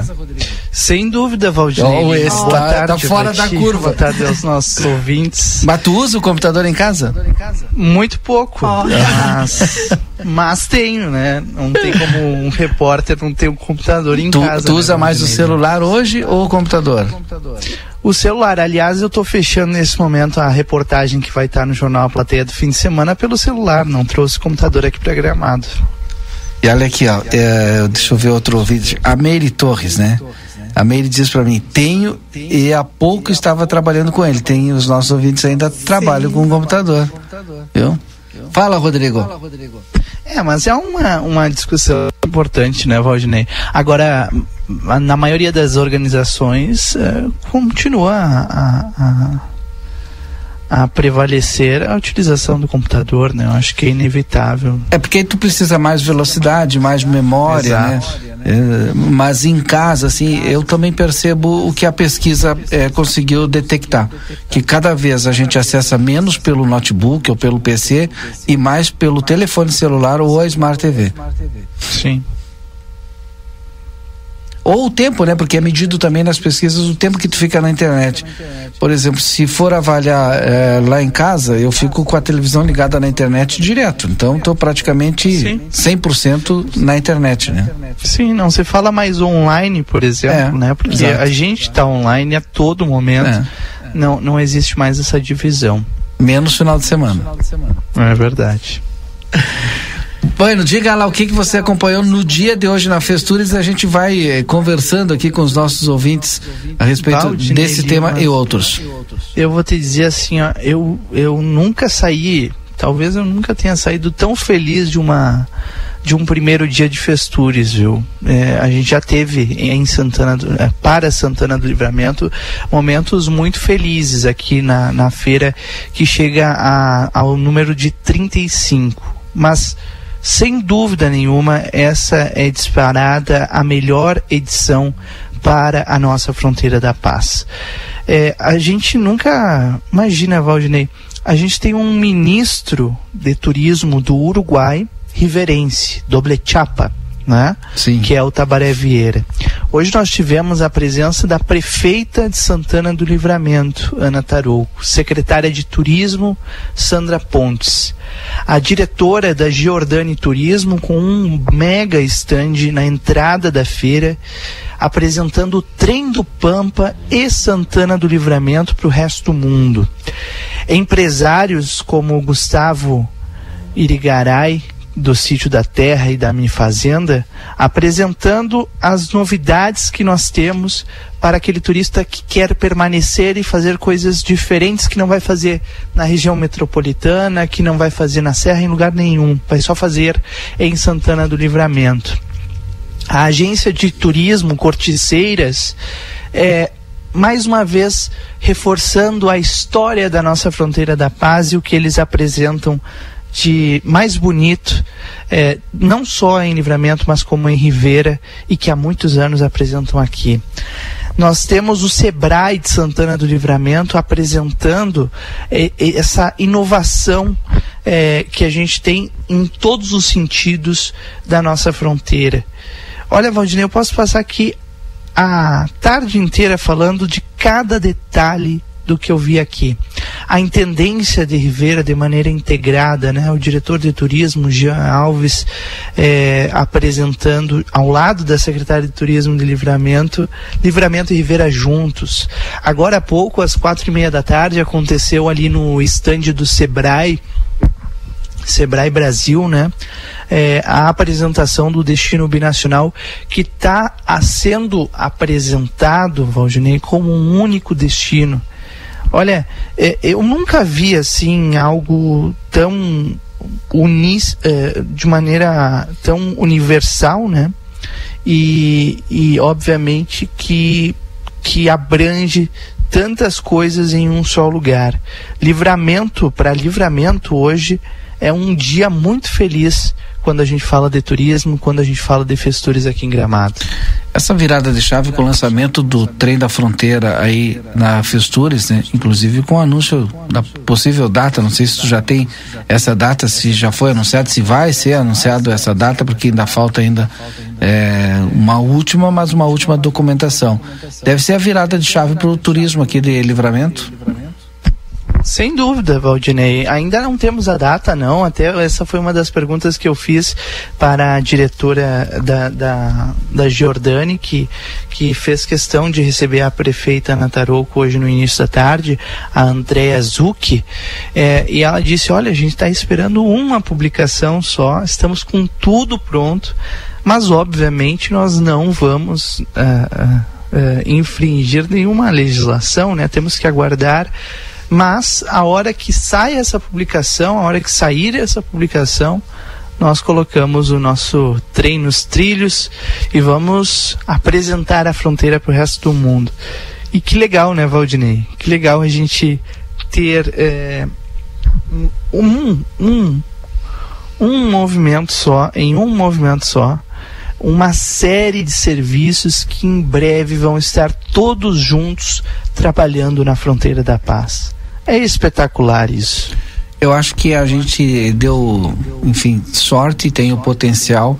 Sem dúvida, Valdir. Oh, esse tá, tarde, tá fora da ti, curva. Boa tarde aos nossos ouvintes. Mas tu usa o computador em casa? Muito pouco. Mas, mas tenho, né? Não tem como um repórter não ter um computador em Tu, casa. tu né, usa mais o celular hoje ou o computador? O celular, aliás, eu estou fechando nesse momento a reportagem que vai estar no jornal A Plateia do fim de semana pelo celular. Não trouxe computador aqui para Gramado. E olha aqui, ó, é, deixa eu ver outro vídeo. A Meire Torres, né? A Meire diz para mim, tenho e há pouco estava trabalhando com ele. Tem os nossos ouvintes ainda trabalham com o computador. Viu? Fala, Rodrigo. É, mas é uma, uma discussão importante, né, Valdinei? Agora, na maioria das organizações, eh, continua a, a, a prevalecer a utilização do computador, né? Eu acho que é inevitável. É porque tu precisa mais velocidade, mais memória, Exato. né? É, mas em casa, assim, eu também percebo o que a pesquisa é, conseguiu detectar. Que cada vez a gente acessa menos pelo notebook ou pelo PC e mais pelo telefone celular ou a Smart TV. Sim. Ou o tempo, né? Porque é medido também nas pesquisas o tempo que tu fica na internet. Por exemplo, se for avaliar eh, lá em casa, eu fico com a televisão ligada na internet direto. Então, estou praticamente 100% na internet, né? Sim, não se fala mais online, por exemplo, né? Porque É, exato. a gente está online a todo momento. Não, não existe mais essa divisão. Menos final de semana. É verdade. Bueno, diga lá o que, que você acompanhou no dia de hoje na Festures. A gente vai eh, conversando aqui com os nossos ouvintes a respeito desse tema Lima. e outros. Eu vou te dizer assim, ó, eu, eu nunca saí, talvez eu nunca tenha saído tão feliz de uma de um primeiro dia de Festures, viu? É, a gente já teve em Santana, do, é, para Santana do Livramento, momentos muito felizes aqui na, na feira que chega a, ao número de 35. Mas sem dúvida nenhuma, essa é disparada a melhor edição para a nossa fronteira da paz. É, a gente nunca imagina, Valdinei, a gente tem um ministro de turismo do Uruguai, riverense, doble chapa, né? Sim. Que é o Tabaré Vieira. Hoje nós tivemos a presença da prefeita de Santana do Livramento, Ana Tarouco, secretária de Turismo, Sandra Pontes, a diretora da Giordani Turismo com um mega stand na entrada da feira, apresentando o trem do Pampa e Santana do Livramento para o resto do mundo. Empresários como Gustavo Irigaray, do Sítio da Terra e da Minha Fazenda, apresentando as novidades que nós temos para aquele turista que quer permanecer e fazer coisas diferentes que não vai fazer na região metropolitana, que não vai fazer na Serra em lugar nenhum, vai só fazer em Santana do Livramento. A agência de turismo Corticeiras é mais uma vez reforçando a história da nossa fronteira da paz e o que eles apresentam de mais bonito, eh, não só em Livramento, mas como em Ribeira, e que há muitos anos apresentam aqui. Nós temos o Sebrae de Santana do Livramento apresentando eh, eh, essa inovação eh, que a gente tem em todos os sentidos da nossa fronteira. Olha, Valdinei, eu posso passar aqui a tarde inteira falando de cada detalhe do que eu vi aqui. A intendência de Rivera de maneira integrada, né? O diretor de turismo, Jean Alves, eh, apresentando ao lado da secretária de turismo de Livramento, Livramento e Rivera juntos. Agora há pouco, às quatro e meia da tarde, aconteceu ali no estande do Sebrae, Sebrae Brasil, né? é, a apresentação do destino binacional que está sendo apresentado, Valdinei, como um único destino. Olha, é, eu nunca vi assim algo tão unis, é, de maneira tão universal, né? E, e obviamente que, que abrange tantas coisas em um só lugar. Livramento, para livramento hoje é um dia muito feliz quando a gente fala de turismo, quando a gente fala de festores aqui em Gramado. Essa virada de chave com o lançamento do trem da fronteira aí na Festures, né? inclusive com o anúncio da possível data, não sei se tu já tem essa data, se já foi anunciado, se vai ser anunciado essa data, porque ainda falta ainda é, uma última, mas uma última documentação. Deve ser a virada de chave para o turismo aqui de Livramento. Sem dúvida, Valdinei. Ainda não temos a data, não. Até essa foi uma das perguntas que eu fiz para a diretora da, da, da Giordani, que, que fez questão de receber a prefeita Nataroco hoje no início da tarde, a Andrea Zucchi. É, e ela disse: Olha, a gente está esperando uma publicação só, estamos com tudo pronto, mas obviamente nós não vamos. Uh, uh, infringir nenhuma legislação, né? Temos que aguardar mas a hora que sai essa publicação, a hora que sair essa publicação, nós colocamos o nosso trem nos trilhos e vamos apresentar a fronteira para o resto do mundo. E que legal, né, Valdinei? Que legal a gente ter é, um, um, um movimento só, em um movimento só, uma série de serviços que em breve vão estar todos juntos trabalhando na fronteira da paz. É espetacular isso. Eu acho que a gente deu, enfim, sorte e tem o potencial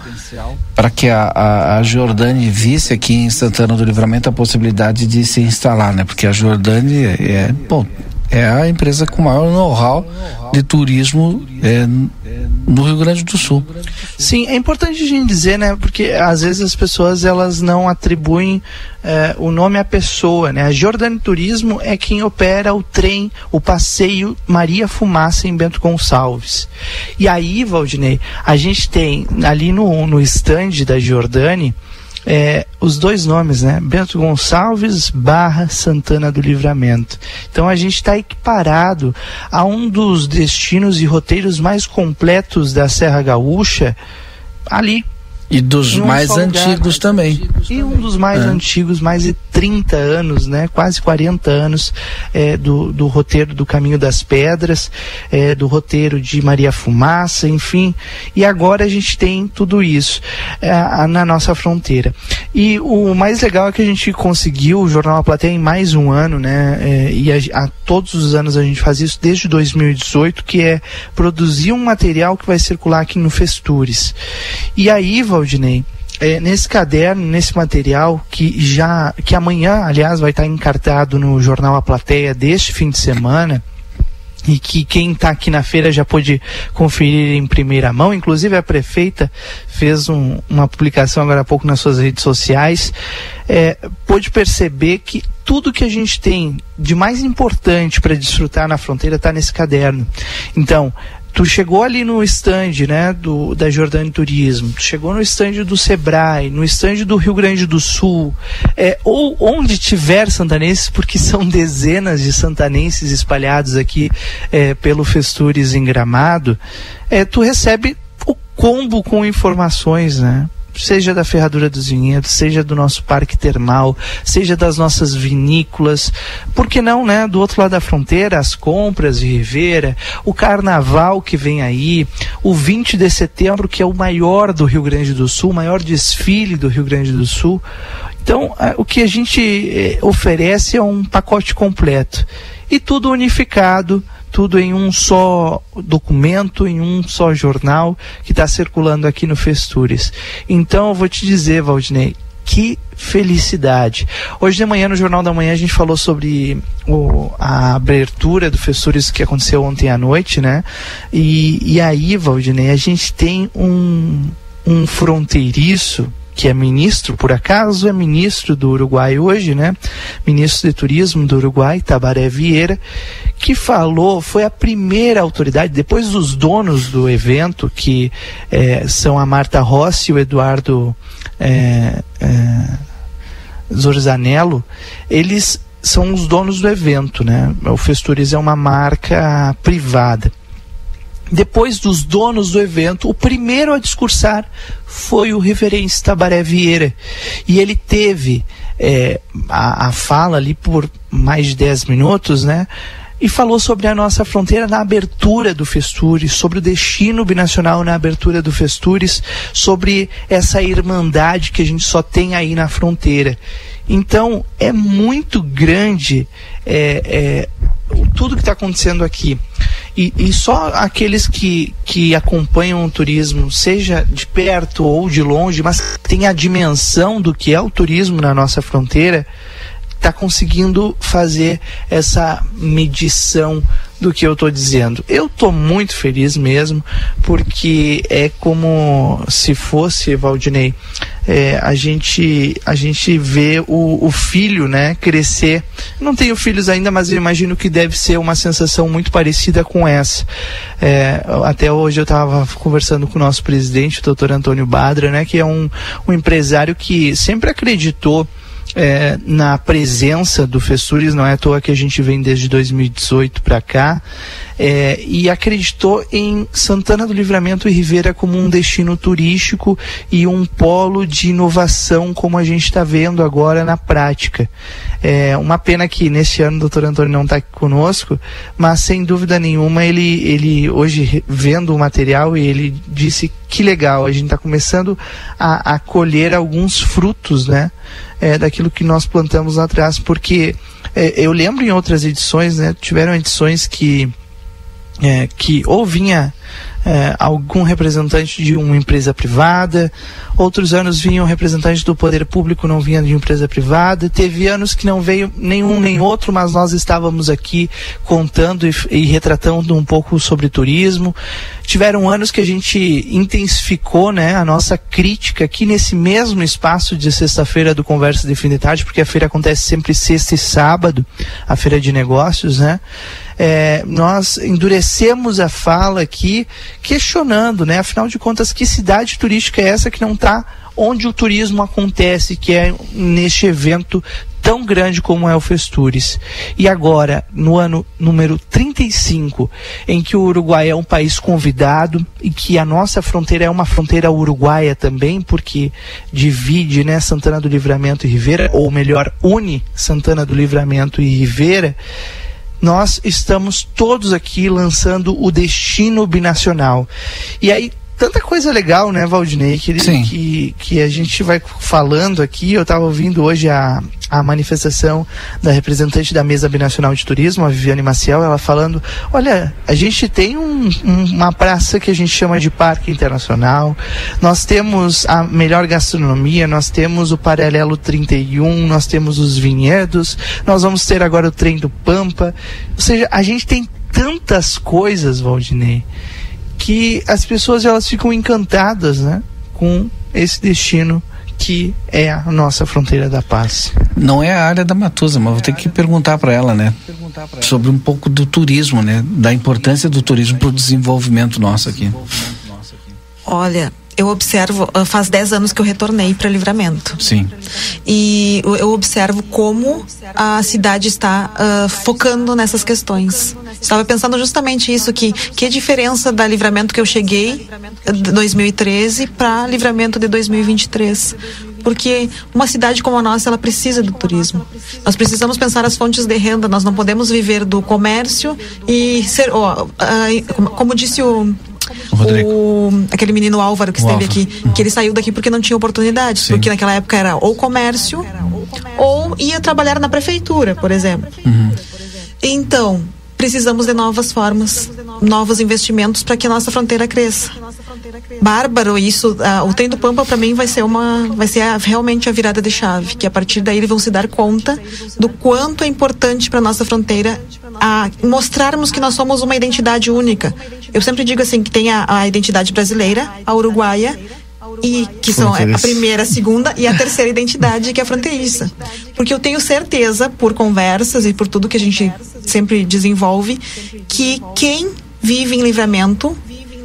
para que a, a, a Jordane visse aqui em Santana do Livramento a possibilidade de se instalar, né? Porque a Jordane é, bom, é a empresa com maior know-how de turismo é, no Rio Grande do Sul. Sim, é importante a gente dizer, né? Porque às vezes as pessoas elas não atribuem é, o nome à pessoa, né? A Jordani Turismo é quem opera o trem, o passeio Maria Fumaça em Bento Gonçalves. E aí, Valdinei, a gente tem ali no, no stand da Jordani é, os dois nomes, né? Bento Gonçalves barra Santana do Livramento. Então a gente está equiparado a um dos destinos e roteiros mais completos da Serra Gaúcha ali e dos um mais antigos lugar. também. E um dos mais é. antigos, mais de 30 anos, né? Quase 40 anos é, do, do roteiro do Caminho das Pedras, é, do roteiro de Maria Fumaça, enfim. E agora a gente tem tudo isso é, na nossa fronteira. E o mais legal é que a gente conseguiu o Jornal A Plateia em mais um ano, né? É, e a, a, todos os anos a gente faz isso desde 2018, que é produzir um material que vai circular aqui no Festures. E aí, Valdinei, é, nesse caderno, nesse material que já que amanhã, aliás, vai estar encartado no jornal A Plateia deste fim de semana e que quem está aqui na feira já pôde conferir em primeira mão. Inclusive a prefeita fez um, uma publicação agora há pouco nas suas redes sociais. É, pôde perceber que tudo que a gente tem de mais importante para desfrutar na fronteira está nesse caderno. Então, tu chegou ali no stand, né, do, da Jordânia Turismo, tu chegou no stand do Sebrae, no stand do Rio Grande do Sul, é, ou onde tiver santanenses, porque são dezenas de santanenses espalhados aqui é, pelo Festures em Gramado, é, tu recebe o combo com informações, né? Seja da Ferradura dos Vinhedos, seja do nosso parque termal, seja das nossas vinícolas, por que não, né, do outro lado da fronteira, as compras de Rivera, o carnaval que vem aí, o 20 de setembro, que é o maior do Rio Grande do Sul, o maior desfile do Rio Grande do Sul. Então, o que a gente é, oferece é um pacote completo e tudo unificado tudo em um só documento, em um só jornal que está circulando aqui no Festures. Então eu vou te dizer, Valdinei, que felicidade. Hoje de manhã, no Jornal da Manhã, a gente falou sobre o, a abertura do Festures que aconteceu ontem à noite, né? E, e aí, Valdinei, a gente tem um, um fronteiriço que é ministro, por acaso é ministro do Uruguai hoje, né? Ministro de Turismo do Uruguai, Tabaré Vieira, que falou, foi a primeira autoridade, depois dos donos do evento, que é, são a Marta Rossi e o Eduardo é, é, Zorzanello, eles são os donos do evento, né? O Festures é uma marca privada. Depois dos donos do evento, o primeiro a discursar foi o reverendo Tabaré Vieira. E ele teve é, a, a fala ali por mais de 10 minutos, né? e falou sobre a nossa fronteira na abertura do Festures, sobre o destino binacional na abertura do Festures, sobre essa irmandade que a gente só tem aí na fronteira. Então é muito grande é, é, tudo que está acontecendo aqui. E, e, só aqueles que, que acompanham o turismo, seja de perto ou de longe, mas tem a dimensão do que é o turismo na nossa fronteira, está conseguindo fazer essa medição do que eu estou dizendo. Eu estou muito feliz mesmo, porque é como se fosse, Valdinei, é, a gente a gente vê o, o filho né, crescer. Não tenho filhos ainda, mas eu imagino que deve ser uma sensação muito parecida com essa. É, até hoje eu estava conversando com o nosso presidente, o doutor Antônio Badra, né, que é um, um empresário que sempre acreditou é, na presença do Festures, não é à toa que a gente vem desde 2018 para cá, é, e acreditou em Santana do Livramento e Rivera como um destino turístico e um polo de inovação, como a gente está vendo agora na prática. É uma pena que neste ano o doutor Antônio não está conosco, mas sem dúvida nenhuma ele, ele hoje vendo o material ele disse que legal, a gente está começando a, a colher alguns frutos, né? É, daquilo que nós plantamos lá atrás, porque é, eu lembro em outras edições, né? Tiveram edições que é, que ou vinha é, algum representante de uma empresa privada, outros anos vinham representantes do poder público, não vinha de empresa privada, teve anos que não veio nenhum nem outro, mas nós estávamos aqui contando e, e retratando um pouco sobre turismo. Tiveram anos que a gente intensificou né, a nossa crítica aqui nesse mesmo espaço de sexta-feira do Conversa de Fim de Tarde, porque a feira acontece sempre sexta e sábado, a feira de negócios, né? É, nós endurecemos a fala aqui, questionando, né? Afinal de contas, que cidade turística é essa que não está onde o turismo acontece, que é neste evento tão grande como é o Festures. E agora, no ano número 35, em que o Uruguai é um país convidado e que a nossa fronteira é uma fronteira uruguaia também, porque divide né, Santana do Livramento e Ribeira, ou melhor, une Santana do Livramento e Ribeira nós estamos todos aqui lançando o destino binacional. E aí tanta coisa legal, né, Valdinei, que, que, que a gente vai falando aqui. Eu estava ouvindo hoje a, a manifestação da representante da Mesa Binacional de Turismo, a Viviane Maciel, ela falando: olha, a gente tem um, um, uma praça que a gente chama de Parque Internacional, nós temos a melhor gastronomia, nós temos o Paralelo 31, nós temos os vinhedos, nós vamos ter agora o trem do Pampa. Ou seja, a gente tem tantas coisas, Valdinei que as pessoas elas ficam encantadas, né, com esse destino que é a nossa fronteira da paz. Não é a área da Matusa, mas vou ter que perguntar para ela, né, sobre um pouco do turismo, né, da importância do turismo para o desenvolvimento nosso aqui. Olha, eu observo, ah, faz 10 anos que eu retornei para Livramento. Sim. E eu observo como a cidade está uh, focando nessas questões. Estava pensando justamente isso, que que diferença da Livramento que eu cheguei de 2013 para Livramento de 2023 porque uma cidade como a nossa ela precisa do turismo. Nós precisamos pensar as fontes de renda. Nós não podemos viver do comércio e ser, oh, como disse o o, aquele menino Álvaro que esteve aqui, que ele saiu daqui porque não tinha oportunidades, Sim. porque naquela época era ou comércio ou ia trabalhar na prefeitura, por exemplo. Uhum. Então, precisamos de novas formas, novos investimentos para que a nossa fronteira cresça. Bárbaro, isso, o trem do Pampa para mim vai ser uma, vai ser a, realmente a virada de chave, que a partir daí eles vão se dar conta do quanto é importante para nossa fronteira a mostrarmos que nós somos uma identidade única. Eu sempre digo assim que tem a, a identidade brasileira, a uruguaia e que são a primeira, a segunda e a terceira identidade que é a fronteiriça. Porque eu tenho certeza, por conversas e por tudo que a gente sempre desenvolve, que quem vive em livramento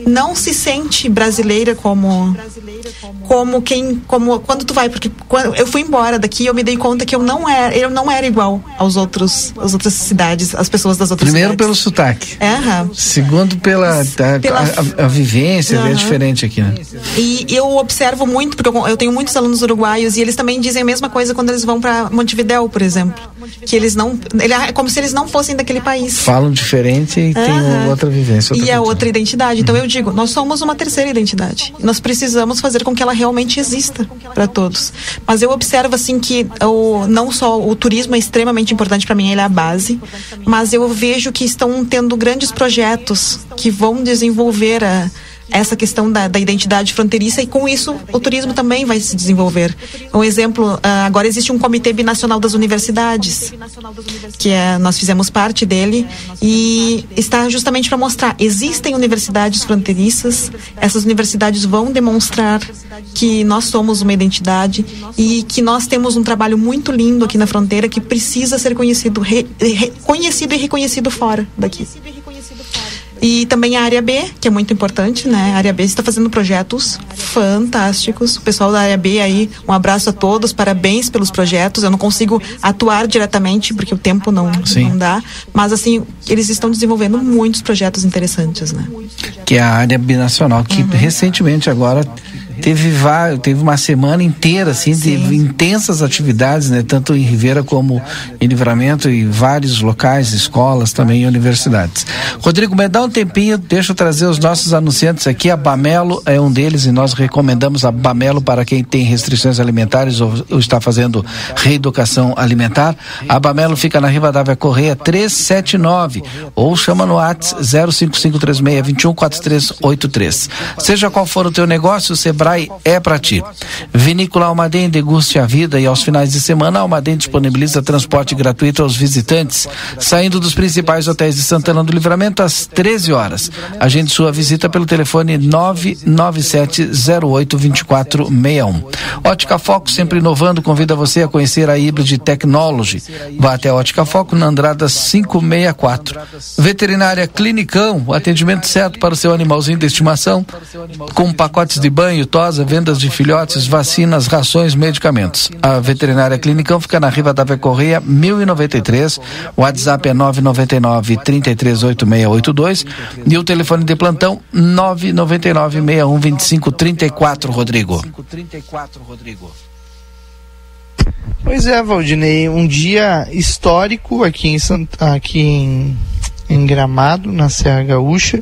não se sente brasileira como como quem como quando tu vai porque quando eu fui embora daqui eu me dei conta que eu não era eu não era igual aos outros às outras cidades as pessoas das outras Primeiro cidades. pelo sotaque. É, aham. Segundo pela, a, Pela- a- a vivência é Aham. diferente aqui, né? E eu observo muito, porque eu, eu tenho muitos alunos uruguaios e eles também dizem a mesma coisa quando eles vão para Montevidéu, por exemplo. Que eles não. Ele, é como se eles não fossem daquele país. Falam diferente e tem Aham. outra vivência. outra E é cultura. outra identidade. Então eu digo, nós somos uma terceira identidade. Nós precisamos fazer com que ela realmente exista para todos. Mas eu observo assim que o, não só o turismo é extremamente importante para mim, ele é a base, mas eu vejo que estão tendo grandes projetos que vão desenvolver a essa questão da, da identidade fronteiriça e com isso o turismo também vai se desenvolver. Um exemplo, ah, agora existe um comitê binacional das universidades, que é, nós fizemos parte dele e está justamente para mostrar existem universidades fronteiriças, essas universidades vão demonstrar que nós somos uma identidade e que nós temos um trabalho muito lindo aqui na fronteira que precisa ser conhecido, re- re- conhecido e reconhecido fora daqui. E também a área B, que é muito importante, né? A área B está fazendo projetos fantásticos. O pessoal da área B aí, um abraço a todos, parabéns pelos projetos. Eu não consigo atuar diretamente porque o tempo não, não dá, mas assim, eles estão desenvolvendo muitos projetos interessantes, né? que é a área binacional, que Uhum. recentemente agora teve teve uma semana inteira assim de intensas atividades, né, tanto em Ribeira como em Livramento e vários locais, escolas também e universidades. Rodrigo, me dá um tempinho, deixa eu trazer os nossos anunciantes aqui, a Bamelo é um deles e nós recomendamos a Bamelo para quem tem restrições alimentares ou, ou está fazendo reeducação alimentar. A Bamelo fica na Rivadavia Correia 379 ou chama no WhatsApp 05536214383. Seja qual for o teu negócio, o Sebrae é para ti. Vinícola Almaden deguste a vida e aos finais de semana Almaden disponibiliza transporte gratuito aos visitantes, saindo dos principais hotéis de Santana do Livramento às 13 horas. Agende sua visita pelo telefone 997082461. Ótica Foco sempre inovando, convida você a conhecer a Hybrid Technology. Vá até a Ótica Foco na Andrada 564. Veterinária Clinicão, o atendimento certo para o seu animalzinho de estimação, com pacotes de banho, vendas de filhotes, vacinas, rações, medicamentos. A Veterinária Clinicão fica na Riva da Correia 1093. O WhatsApp é 999 338682 e o telefone de plantão 999 61 25 34, Rodrigo. Pois é, Valdinei, um dia histórico aqui em, Sant... aqui em, em Gramado, na Serra Gaúcha,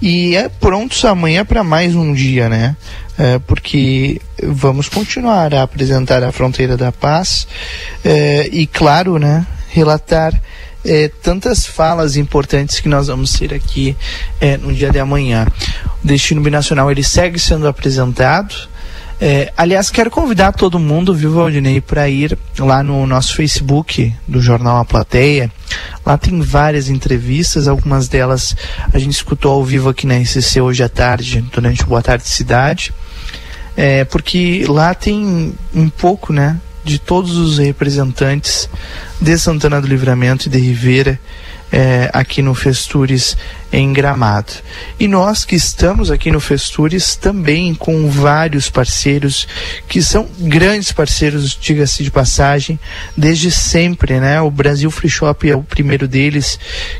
e é prontos amanhã para mais um dia, né? É, porque vamos continuar a apresentar a Fronteira da Paz é, e, claro, né, relatar é, tantas falas importantes que nós vamos ter aqui é, no dia de amanhã. O Destino Binacional ele segue sendo apresentado. É, aliás, quero convidar todo mundo, viu, Valdinei, para ir lá no nosso Facebook do Jornal A Plateia. Lá tem várias entrevistas, algumas delas a gente escutou ao vivo aqui na RCC hoje à tarde, durante o Boa Tarde Cidade. É, porque lá tem um pouco, né, de todos os representantes de Santana do Livramento e de Ribeira é, aqui no Festures em Gramado. E nós que estamos aqui no Festures também com vários parceiros que são grandes parceiros, diga-se de passagem, desde sempre, né? O Brasil Free Shop é o primeiro deles,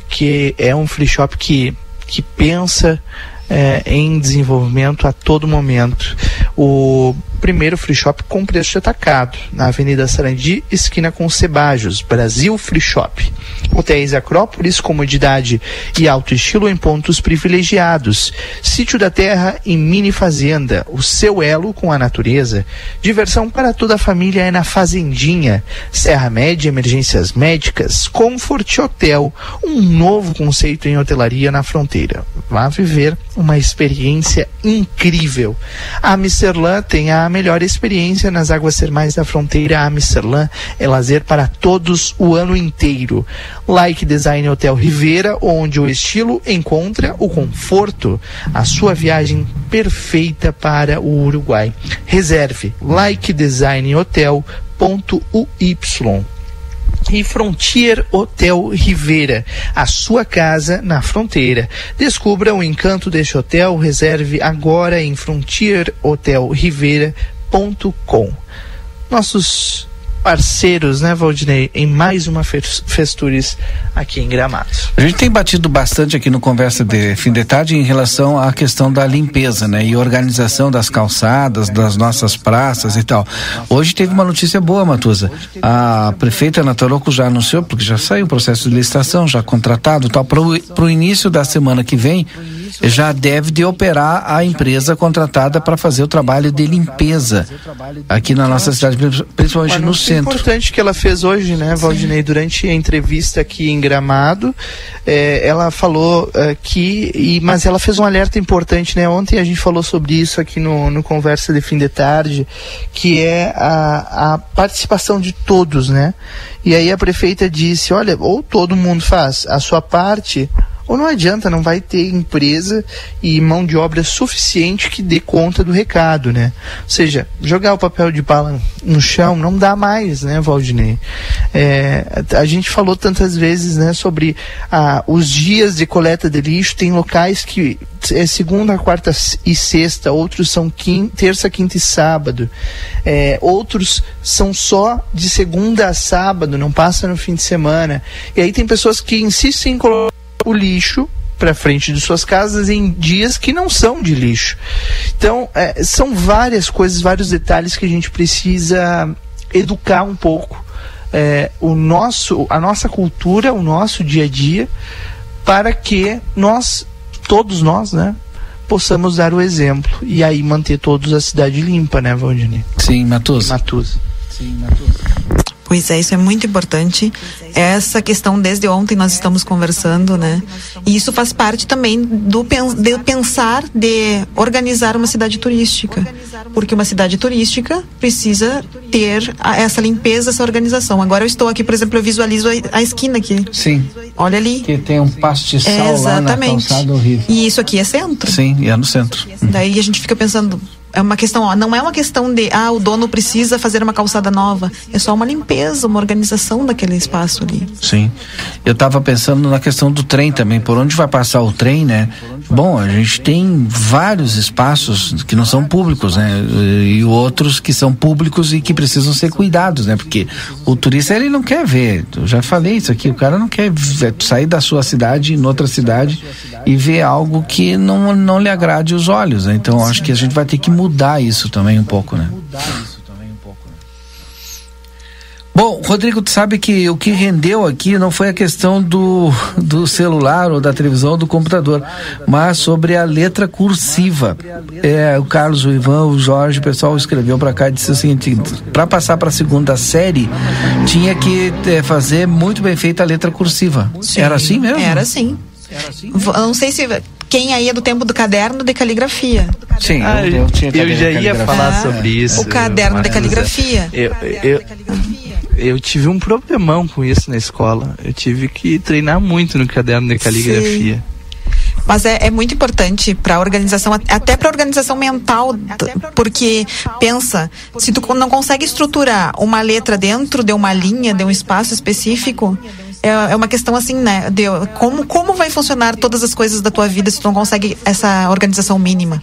que é um free shop que, que pensa é, em desenvolvimento a todo momento. O primeiro free shop com preço de atacado, na Avenida Sarandi, esquina com Cebajos, Brasil Free Shop. Hotéis Acrópolis, comodidade e alto estilo em pontos privilegiados. Sítio da Terra e Mini Fazenda, o seu elo com a natureza. Diversão para toda a família é na Fazendinha. Serra Média, emergências médicas, Comfort Hotel, um novo conceito em hotelaria na fronteira. Vá viver uma experiência incrível. A Amsterdã tem a melhor experiência nas águas termais da fronteira. A Amsterdã é lazer para todos o ano inteiro. Like Design Hotel Rivera, onde o estilo encontra o conforto. A sua viagem perfeita para o Uruguai. Reserve likedesignhotel.uy e Frontier Hotel Rivera, a sua casa na fronteira. Descubra o encanto deste hotel, reserve agora em frontierhotelrivera.com. Nossos parceiros, né, Valdinei, em mais uma Festures aqui em Gramado. A gente tem batido bastante aqui no Conversa de Fim de Tarde em relação à questão da limpeza, né, e organização das calçadas, das nossas praças e tal. Hoje teve uma notícia boa, Matusa. A prefeita Natoroco já anunciou, porque já saiu o processo de licitação, já contratado tal, para o início da semana que vem, já deve de operar a empresa contratada para fazer o trabalho de limpeza aqui na nossa cidade, principalmente no centro. Importante que ela fez hoje, né, Valdinei, durante a entrevista aqui em Gramado, eh, ela falou eh, que, e, mas ela fez um alerta importante, né, ontem a gente falou sobre isso aqui no, no Conversa de Fim de Tarde, que é a, a participação de todos, né, e aí a prefeita disse, olha, ou todo mundo faz a sua parte, ou não adianta, não vai ter empresa e mão de obra suficiente que dê conta do recado, né? Ou seja, jogar o papel de bala no chão não dá mais, né, Valdinei? É, a gente falou tantas vezes, né, sobre ah, os dias de coleta de lixo, tem locais que é segunda, quarta e sexta, outros são quinta, terça, quinta e sábado, é, outros são só de segunda a sábado, não passa no fim de semana. E aí tem pessoas que insistem em colocar o lixo para frente de suas casas em dias que não são de lixo. Então, é, são várias coisas, vários detalhes que a gente precisa educar um pouco é, o nosso, a nossa cultura, o nosso dia a dia, para que nós, todos nós, né, possamos dar o exemplo e aí manter todos a cidade limpa, né, Valdinei? Sim, Matuza. Matuza. Sim, Matuza. Pois é, isso é muito importante. Essa questão, desde ontem nós estamos conversando, né? E isso faz parte também do de pensar de organizar uma cidade turística. Porque uma cidade turística precisa ter essa limpeza, essa organização. Agora eu estou aqui, por exemplo, eu visualizo a, esquina aqui. Sim. Olha ali. Que tem um pastiçal é, lá na calçada horrível. E isso aqui é centro. Sim, é no centro. Daí a gente fica pensando, é uma questão, ó, não é uma questão de, ah, o dono precisa fazer uma calçada nova. É só uma limpeza, uma organização daquele espaço ali. Sim. Eu estava pensando na questão do trem também, por onde vai passar o trem, né? Bom, a gente tem vários espaços que não são públicos, né? E outros que são públicos e que precisam ser cuidados, né? Porque o turista, ele não quer ver. Eu já falei isso aqui, o cara não quer sair da sua cidade em outra cidade e ver algo que não, não lhe agrade os olhos, né? Então, acho que a gente vai ter que mudar isso também um pouco, né? Bom, Rodrigo, tu sabe que o que rendeu aqui não foi a questão do, do celular ou da televisão ou do computador, mas sobre a letra cursiva. É, o Carlos, o Ivan, o Jorge, o pessoal escreveu para cá e disse o seguinte: para passar para a segunda série, tinha que é, fazer muito bem feita a letra cursiva. Sim, era assim mesmo? Era assim. Era assim? Não sei se quem aí é do tempo do caderno de caligrafia. Sim, ah, eu, eu, tinha eu já ia falar sobre isso. O caderno de caligrafia. Eu, eu, eu tive um problemão com isso na escola. Eu tive que treinar muito no caderno de caligrafia. Sim. Mas é, é, muito importante para a organização, até para a organização mental, porque pensa, se tu não consegue estruturar uma letra dentro de uma linha, de um espaço específico, é, é uma questão assim, né? De como, como vai funcionar todas as coisas da tua vida se tu não consegue essa organização mínima.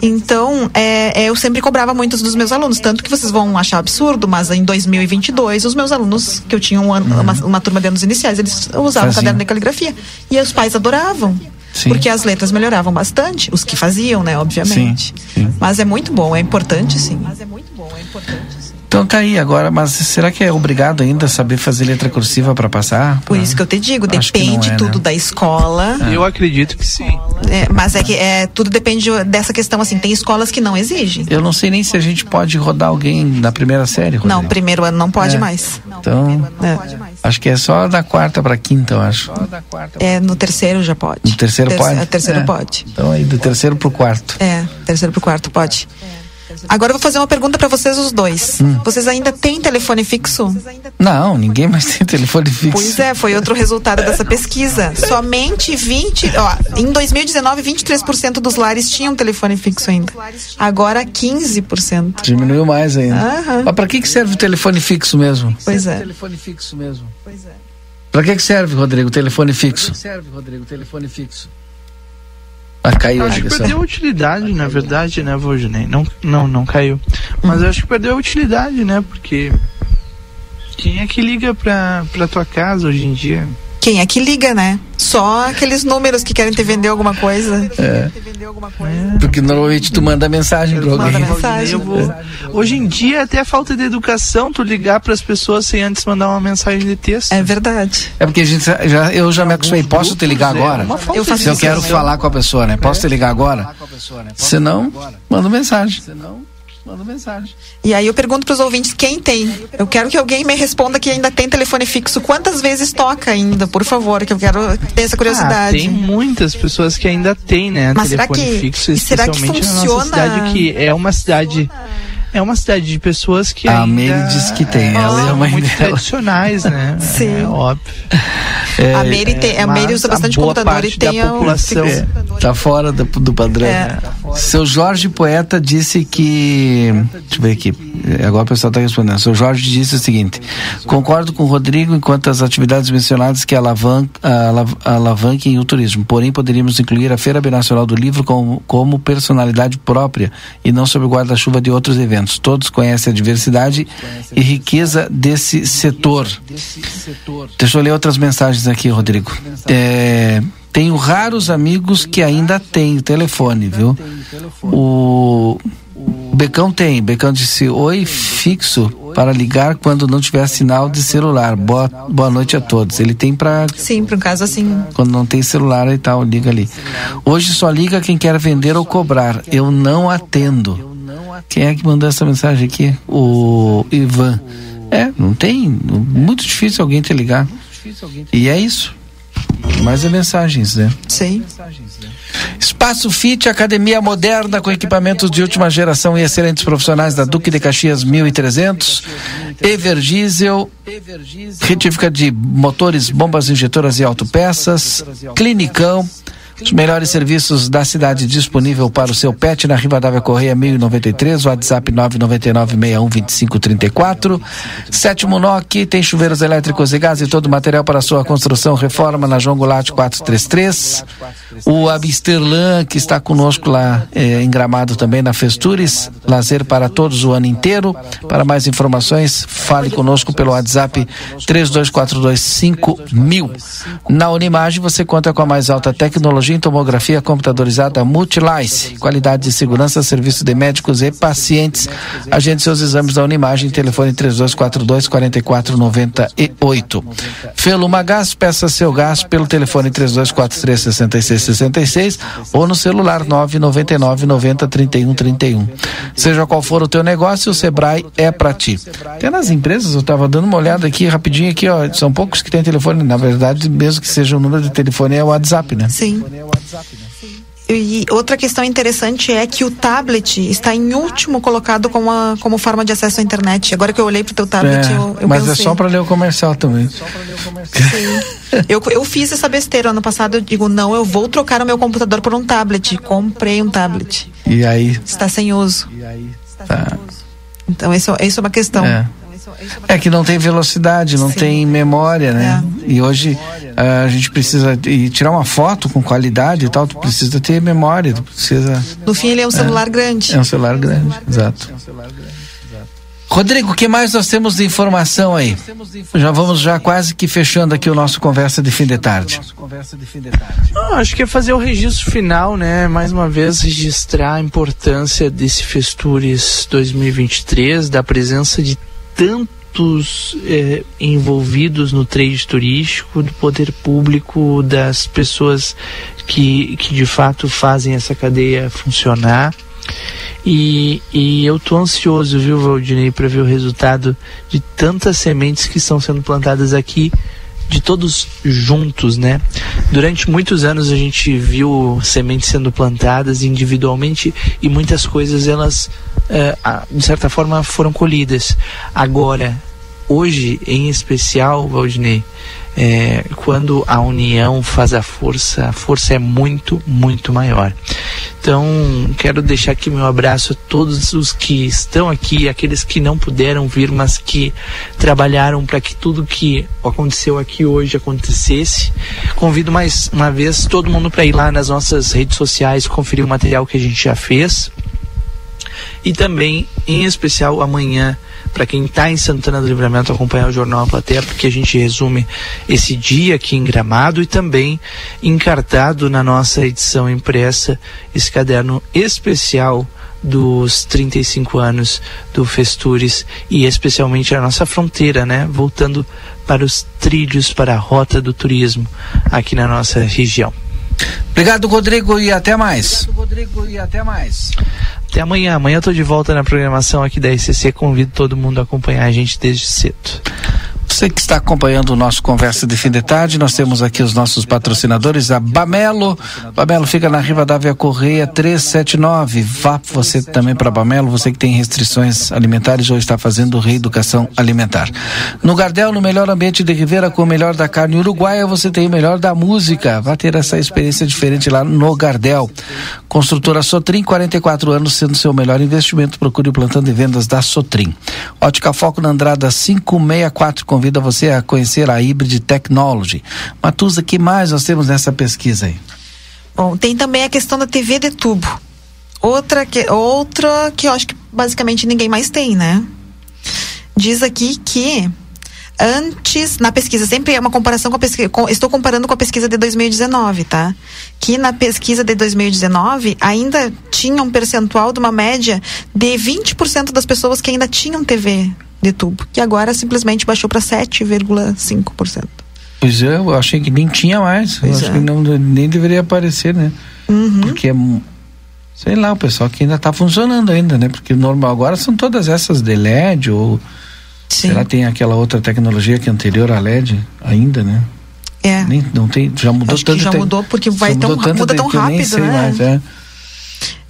Então, é, é, eu sempre cobrava muito dos meus alunos, tanto que vocês vão achar absurdo, mas em 2022, os meus alunos, que eu tinha um ano, uhum. uma, uma, turma de anos iniciais, eles usavam caderno de caligrafia. E os pais adoravam. Sim. Porque as letras melhoravam bastante, os que faziam, né, obviamente. Sim, sim. Mas é muito bom, é importante sim. Mas é muito bom, é importante sim. Então tá aí agora, mas será que é obrigado ainda saber fazer letra cursiva para passar? Por isso que eu te digo, Acho depende é, né? tudo da escola. Eu acredito que sim. É, mas é que é, tudo depende dessa questão, assim, tem escolas que não exigem. Eu não sei nem se a gente pode rodar alguém na primeira série. Rodrigo. Não, primeiro ano não pode É. mais. Então, acho que é só da quarta para quinta, eu acho. É, no terceiro já pode. No terceiro Terce- pode? é, terceiro É. pode. Então aí do terceiro pro quarto. É, terceiro pro quarto pode. Agora eu vou fazer uma pergunta para vocês os dois. Hum. Vocês ainda têm telefone fixo? Não, ninguém mais tem telefone fixo. Pois é, foi outro resultado dessa pesquisa. Somente 20, ó, em 2019, 23% dos lares tinham telefone fixo ainda. Agora 15%. Diminuiu mais ainda. Aham. Mas pra que que serve o telefone fixo mesmo? Pois é. Telefone fixo mesmo. Pois é. Pra que que serve, Rodrigo, o telefone fixo? serve, Rodrigo, o telefone fixo? Ah, caiu a Acho que ligação. perdeu a utilidade, na verdade, né, Valdinei? Não, não, não caiu. Mas eu acho que perdeu a utilidade, né? Porque quem é que liga pra, pra tua casa hoje em dia? Quem é que liga, né? Só aqueles números que querem te vender alguma coisa. É. Porque normalmente tu manda mensagem pra alguém. Manda mensagem. Vou- Hoje em dia é até falta de educação tu ligar pras pessoas sem antes mandar uma mensagem de texto. É verdade. É porque a gente já, eu já me acostumei. Posso te ligar agora? Eu faço Se eu quero falar com a pessoa, né? Posso te ligar agora? Se não, manda mensagem. Manda mensagem. E aí eu pergunto pros ouvintes quem tem. Eu quero que alguém me responda que ainda tem telefone fixo. Quantas vezes toca ainda, por favor, que eu quero ter essa Ah, curiosidade. tem muitas pessoas que ainda têm, né? Mas será telefone que- fixo, e será que especialmente na nossa funciona? cidade, que é uma cidade. É uma cidade de pessoas que A Meire disse que tem, ela a são mãe muito dela. tradicionais, né? Sim. É óbvio. A Meire tem- a Meire mas usa bastante computador parte e tem da a- população. É, tá fora do, do padrão. É. Seu Jorge Poeta disse que. Deixa eu ver aqui. É, Agora o pessoal está respondendo. Seu Jorge disse o seguinte: concordo com o Rodrigo enquanto as atividades mencionadas que alavan, alav- alavanquem o turismo. Porém, poderíamos incluir a Feira Binacional do Livro como, como personalidade própria e não sob guarda-chuva de outros eventos. Todos conhecem a diversidade e riqueza desse setor. Deixa eu ler outras mensagens aqui, Rodrigo. É, tenho raros amigos que ainda têm telefone, viu? O Becão tem. Becão disse: Oi, fixo para ligar quando não tiver sinal de celular. Boa, boa noite a todos. Ele tem para Sim, para um caso assim. quando não tem celular e tal, liga ali. Hoje só liga quem quer vender ou cobrar. Eu não atendo. Quem é que mandou essa mensagem aqui? O Ivan. É, não tem. Muito difícil alguém te ligar. E é isso. Mais é mensagens, né? Sim. Espaço Fit, academia moderna com equipamentos de última geração e excelentes profissionais da Duque de Caxias 1300. Everdiesel, retífica de motores, bombas injetoras e autopeças. Clinicão. Os melhores serviços da cidade disponível para o seu pet na Rivadavia Correia 1093, WhatsApp 999-612534. Sétimo NOC, tem chuveiros elétricos e gás e todo o material para sua construção, reforma na João Goulart 433. O Amsterlan, que está conosco lá eh, em Gramado também na Festures, lazer para todos o ano inteiro. Para mais informações, fale conosco pelo WhatsApp 32425000. Na Unimagem você conta com a mais alta tecnologia em tomografia computadorizada Multilice, qualidade de segurança, serviço de médicos e pacientes. Agende seus exames da Unimagem, telefone 3242 4498. Feluma Gás, peça seu gás pelo telefone 3243 6666 ou no celular 999 90 31 31. Seja qual for o teu negócio, o Sebrae é para ti. Até nas empresas, eu estava dando uma olhada aqui rapidinho aqui, ó, são poucos que têm telefone, na verdade, mesmo que seja o número de telefone é o WhatsApp, né? Sim. E outra questão interessante é que o tablet está em último colocado como, a, como forma de acesso à internet. Agora que eu olhei pro teu tablet, É, eu, eu mas pensei. é só para ler o comercial também. Eu, eu fiz essa besteira ano passado. Eu digo, não, eu vou trocar o meu computador por um tablet. Comprei um tablet. E aí? Está sem uso. Tá. Então, isso, isso é uma questão. É. É que não tem velocidade, não tem memória, né? É. E hoje ah, a gente precisa e tirar uma foto com qualidade e tal, tu precisa ter memória, tu precisa No fim, ele é um celular grande. É um celular grande, exato. Rodrigo, o que mais nós temos de informação aí? Já vamos já quase que fechando aqui o nosso conversa de fim de tarde. Ah, acho que é fazer o registro final, né? Mais uma vez registrar a importância desse Festures 2023, da presença de tantos eh, envolvidos no trade turístico, do poder público, das pessoas que, que de fato fazem essa cadeia funcionar. E, e eu tô ansioso, viu, Valdinei, para ver o resultado de tantas sementes que estão sendo plantadas aqui, de todos juntos, né? Durante muitos anos a gente viu sementes sendo plantadas individualmente e muitas coisas elas, eh, de certa forma, foram colhidas. Agora, hoje em especial, Valdinei, é, quando a união faz a força, a força é muito, muito maior. Então, quero deixar aqui meu abraço a todos os que estão aqui, aqueles que não puderam vir, mas que trabalharam para que tudo que aconteceu aqui hoje acontecesse. Convido mais uma vez todo mundo para ir lá nas nossas redes sociais, conferir o material que a gente já fez. E também, em especial, amanhã, para quem está em Santana do Livramento, acompanhar o Jornal A Plateia, porque a gente resume esse dia aqui em Gramado e também encartado na nossa edição impressa, esse caderno especial dos 35 anos do Festures e especialmente a nossa fronteira, né? Voltando para os trilhos, para a rota do turismo aqui na nossa região. Obrigado, Rodrigo, e até mais. Rodrigo, e até mais. Até amanhã. Amanhã eu tô de volta na programação aqui da ICC. Convido todo mundo a acompanhar a gente desde cedo. Você que está acompanhando o nosso Conversa de Fim de Tarde, nós temos aqui os nossos patrocinadores, a Bamelo. Bamelo fica na Rivadavia Correia 379. Vá você também para Bamelo, você que tem restrições alimentares ou está fazendo reeducação alimentar. No Gardel, no melhor ambiente de Rivera, com o melhor da carne uruguaia, você tem o melhor da música. Vá ter essa experiência diferente lá no Gardel. Construtora Sotrim, 44 anos sendo seu melhor investimento. Procure o plantão de vendas da Sotrim. Ótica Foco na Andrada 564 convida você a conhecer a Hybrid Technology. Matusa, que mais nós temos nessa pesquisa aí? Bom, tem também a questão da TV de tubo. Outra que, outra que eu acho que basicamente ninguém mais tem, né? Diz aqui que antes, na pesquisa, sempre é uma comparação com a pesquisa, com, estou comparando com a pesquisa de 2019, tá? Que na pesquisa de 2019 ainda tinha um percentual de uma média de 20% das pessoas que ainda tinham TV de tubo, que agora simplesmente baixou para 7,5%. Pois é, eu achei que nem tinha mais. Pois acho é. que não, nem deveria aparecer, né? Uhum. Porque é. Sei lá, o pessoal que ainda está funcionando ainda, né? Porque normal agora são todas essas de LED ou. Será que tem aquela outra tecnologia que é anterior à LED ainda, né? É. Nem, não tem, já mudou Acho que tanto. já te- mudou, porque vai tão- mudou tanto muda tão rápido, né? mais, é.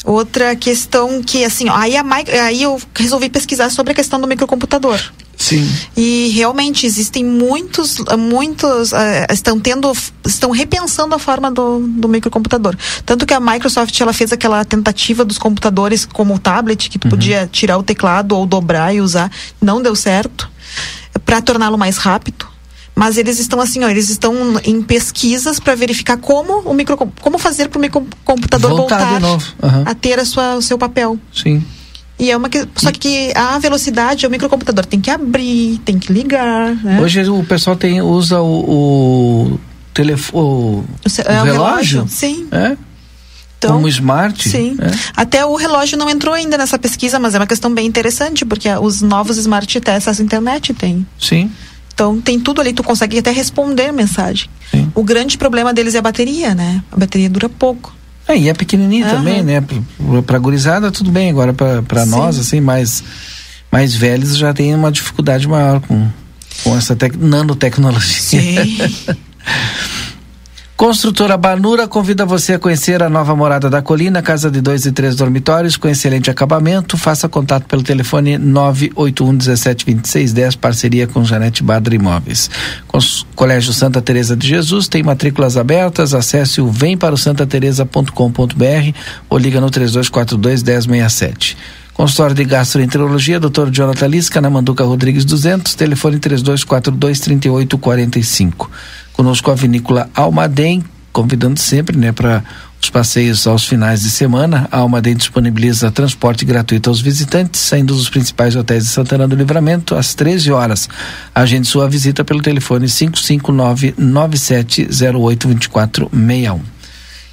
Outra questão que, assim, ó, aí, a, aí eu resolvi pesquisar sobre a questão do microcomputador. Sim. E realmente existem muitos, muitos eh, estão tendo, estão repensando a forma do, do microcomputador. Tanto que a Microsoft ela fez aquela tentativa dos computadores como o tablet que tu podia tirar o teclado ou dobrar e usar, não deu certo, para torná-lo mais rápido. Mas eles estão assim, ó, eles estão em pesquisas para verificar como o micro, como fazer para o microcomputador Voltar voltar, aham. a ter a sua, o seu papel. Sim. E é uma que, só que a velocidade, o microcomputador tem que abrir, tem que ligar, né? Hoje o pessoal tem, usa o, o telefone. O, o é o relógio? relógio, sim. É? Então, Como smart? Sim. É. Até o relógio não entrou ainda nessa pesquisa, mas é uma questão bem interessante, porque os novos smart têm acesso à internet, tem. Sim. Então tem tudo ali, tu consegue até responder mensagem. O grande problema deles é a bateria, né? A bateria dura pouco. É, e é pequenininho Aham. também, né? Pra gurizada tudo bem, agora Sim. nós, assim, mais, mais velhos já tem uma dificuldade maior com, com essa tec, nanotecnologia. Sim. Construtora Banura convida você a conhecer a nova morada da colina, casa de dois e três dormitórios com excelente acabamento. Faça contato pelo telefone 981 17 26 10, parceria com Janete Badra Imóveis. Colégio Santa Teresa de Jesus tem matrículas abertas. Acesse o vemparaosantateresa.com.br ou liga no 3242 1067. Consultório de Gastroenterologia, Dr. Jonathan Lisca, na Manduca Rodrigues 200, telefone 3242 3845. Conosco a vinícola Almaden, convidando sempre, né, para os passeios aos finais de semana, a Almaden disponibiliza transporte gratuito aos visitantes, saindo dos principais hotéis de Santana do Livramento às 13 horas. Agende sua visita pelo telefone 559-9708-2461.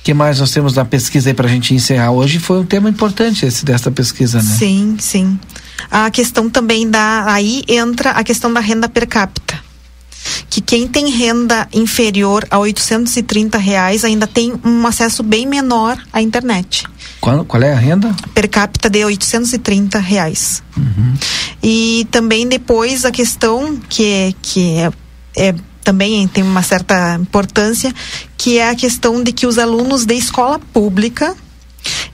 que mais nós temos na pesquisa aí para a gente encerrar hoje? Foi um tema importante esse desta pesquisa, né? Sim, sim. A questão também da. Aí entra a questão da renda per capita que quem tem renda inferior a 830 reais ainda tem um acesso bem menor à internet. Qual, qual é a renda? Per capita de 830 reais. Uhum. E também depois a questão que, é, que é, é também tem uma certa importância, que é a questão de que os alunos de escola pública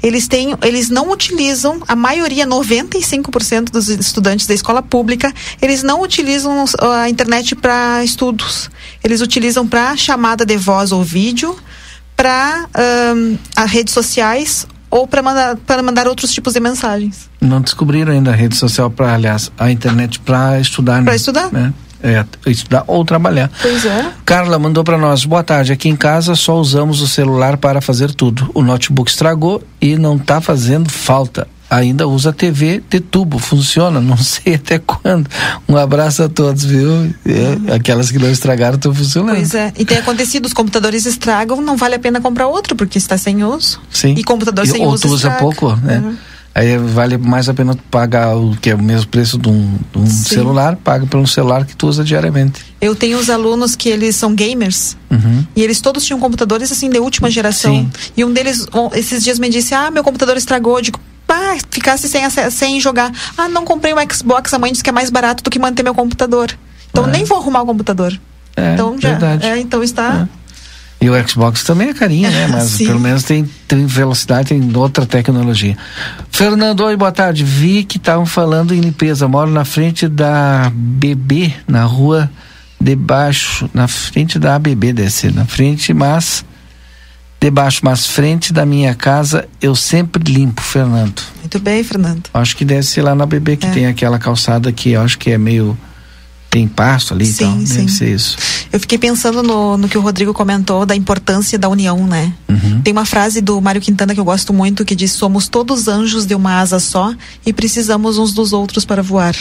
eles têm, eles não utilizam, a maioria, 95% dos estudantes da escola pública, eles não utilizam a internet para estudos. Eles utilizam para chamada de voz ou vídeo, para um, as redes sociais ou para mandar, mandar outros tipos de mensagens. Não descobriram ainda a rede social para, aliás, a internet para estudar. Para né? estudar? Né? É, estudar ou trabalhar. Pois é. Carla mandou para nós: boa tarde. Aqui em casa só usamos o celular para fazer tudo. O notebook estragou e não está fazendo falta. Ainda usa TV de tubo, funciona, não sei até quando. Um abraço a todos, viu? É, aquelas que não estragaram estão funcionando. Pois é, e tem acontecido, os computadores estragam, não vale a pena comprar outro, porque está sem uso. Sim. E computador e, sem ou uso tu usa estraga. pouco, né? Uhum. Aí vale mais a pena pagar o que é o mesmo preço de um, de um celular, paga pelo celular que tu usa diariamente. Eu tenho os alunos que eles são gamers. Uhum. E eles todos tinham computadores assim de última geração. E um deles, um, esses dias, me disse: Ah, meu computador estragou. Eu digo, pá, ficasse sem, sem jogar. Ah, não comprei um Xbox, a mãe disse que é mais barato do que manter meu computador. Então nem vou arrumar o computador. É, então já. verdade. É, então está. E o Xbox também é carinho, né? Mas pelo menos tem, tem velocidade, tem outra tecnologia. Fernando, oi, boa tarde. Vi que estavam falando em limpeza. Moro na frente da BB, na rua debaixo, na frente da ABB, desse, na frente, mas debaixo, mas frente da minha casa eu sempre limpo, Fernando. Muito bem, Fernando. Acho que deve ser lá na BB que tem aquela calçada que eu acho que é meio tem pasto ali Sim, e tal. sim. Deve ser isso. Eu fiquei pensando no, no que o Rodrigo comentou da importância da união, né? Uhum. Tem uma frase do Mário Quintana que eu gosto muito que diz: Somos todos anjos de uma asa só e precisamos uns dos outros para voar.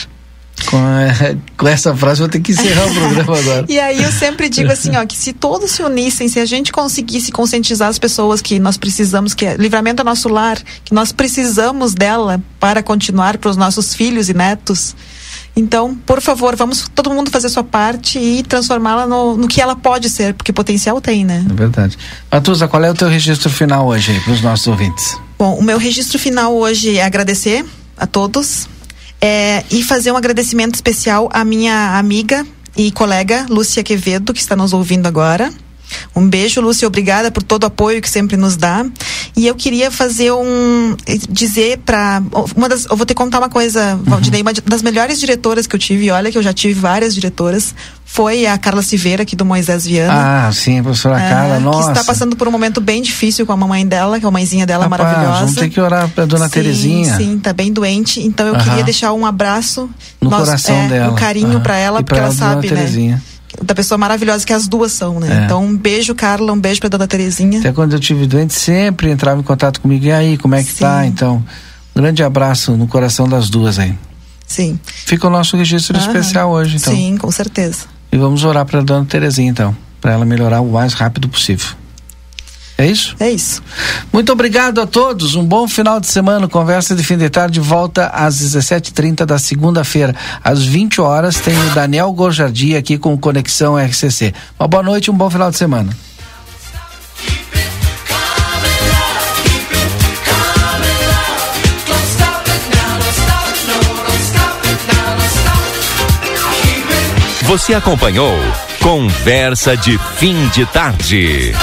Com, eh, com essa frase eu vou ter que encerrar o programa agora. E aí eu sempre digo assim, ó, que se todos se unissem, se a gente conseguisse conscientizar as pessoas que nós precisamos, que é livramento é nosso lar, que nós precisamos dela para continuar para os nossos filhos e netos. Então, por favor, vamos todo mundo fazer sua parte e transformá-la no, no que ela pode ser, porque potencial tem, né? É verdade. Matusa, qual é o teu registro final hoje para os nossos ouvintes? Bom, o meu registro final hoje é agradecer a todos é, e fazer um agradecimento especial à minha amiga e colega Lúcia Quevedo, que está nos ouvindo agora. Um beijo, Lúcia, obrigada por todo o apoio que sempre nos dá. E eu queria fazer um. dizer para. Uma das, eu vou ter que contar uma coisa, Valdinei, uma das melhores diretoras que eu tive, olha que eu já tive várias diretoras, foi a Carla Silveira, aqui do Moisés Viana. Ah, sim, a professora É, Carla, que nossa. está passando por um momento bem difícil com a mamãe dela, que é a mãezinha dela Rapaz, maravilhosa. Vamos ter que orar para dona sim, Terezinha. Sim, tá bem doente. Então eu Aham. queria deixar um abraço No nós- coração é, dela. Um carinho Aham. pra ela, E porque pra ela dona sabe, né? Terezinha. Da pessoa maravilhosa que as duas são, né? É. Então um beijo, Carla, um beijo pra dona Terezinha. Até quando eu tive doente, sempre entrava em contato comigo. E aí, como é que tá? Então, um grande abraço no coração das duas aí. Sim. Fica o nosso registro Aham. especial hoje, então. Sim, com certeza. E vamos orar para dona Terezinha, então, para ela melhorar o mais rápido possível. É isso? É isso. Muito obrigado a todos. Um bom final de semana. Conversa de fim de tarde volta às 17h30 da segunda-feira. Às 20 horas tem o Daniel Gorjardi aqui com Conexão RCC. Uma boa noite e um bom final de semana. Você acompanhou Conversa de Fim de Tarde.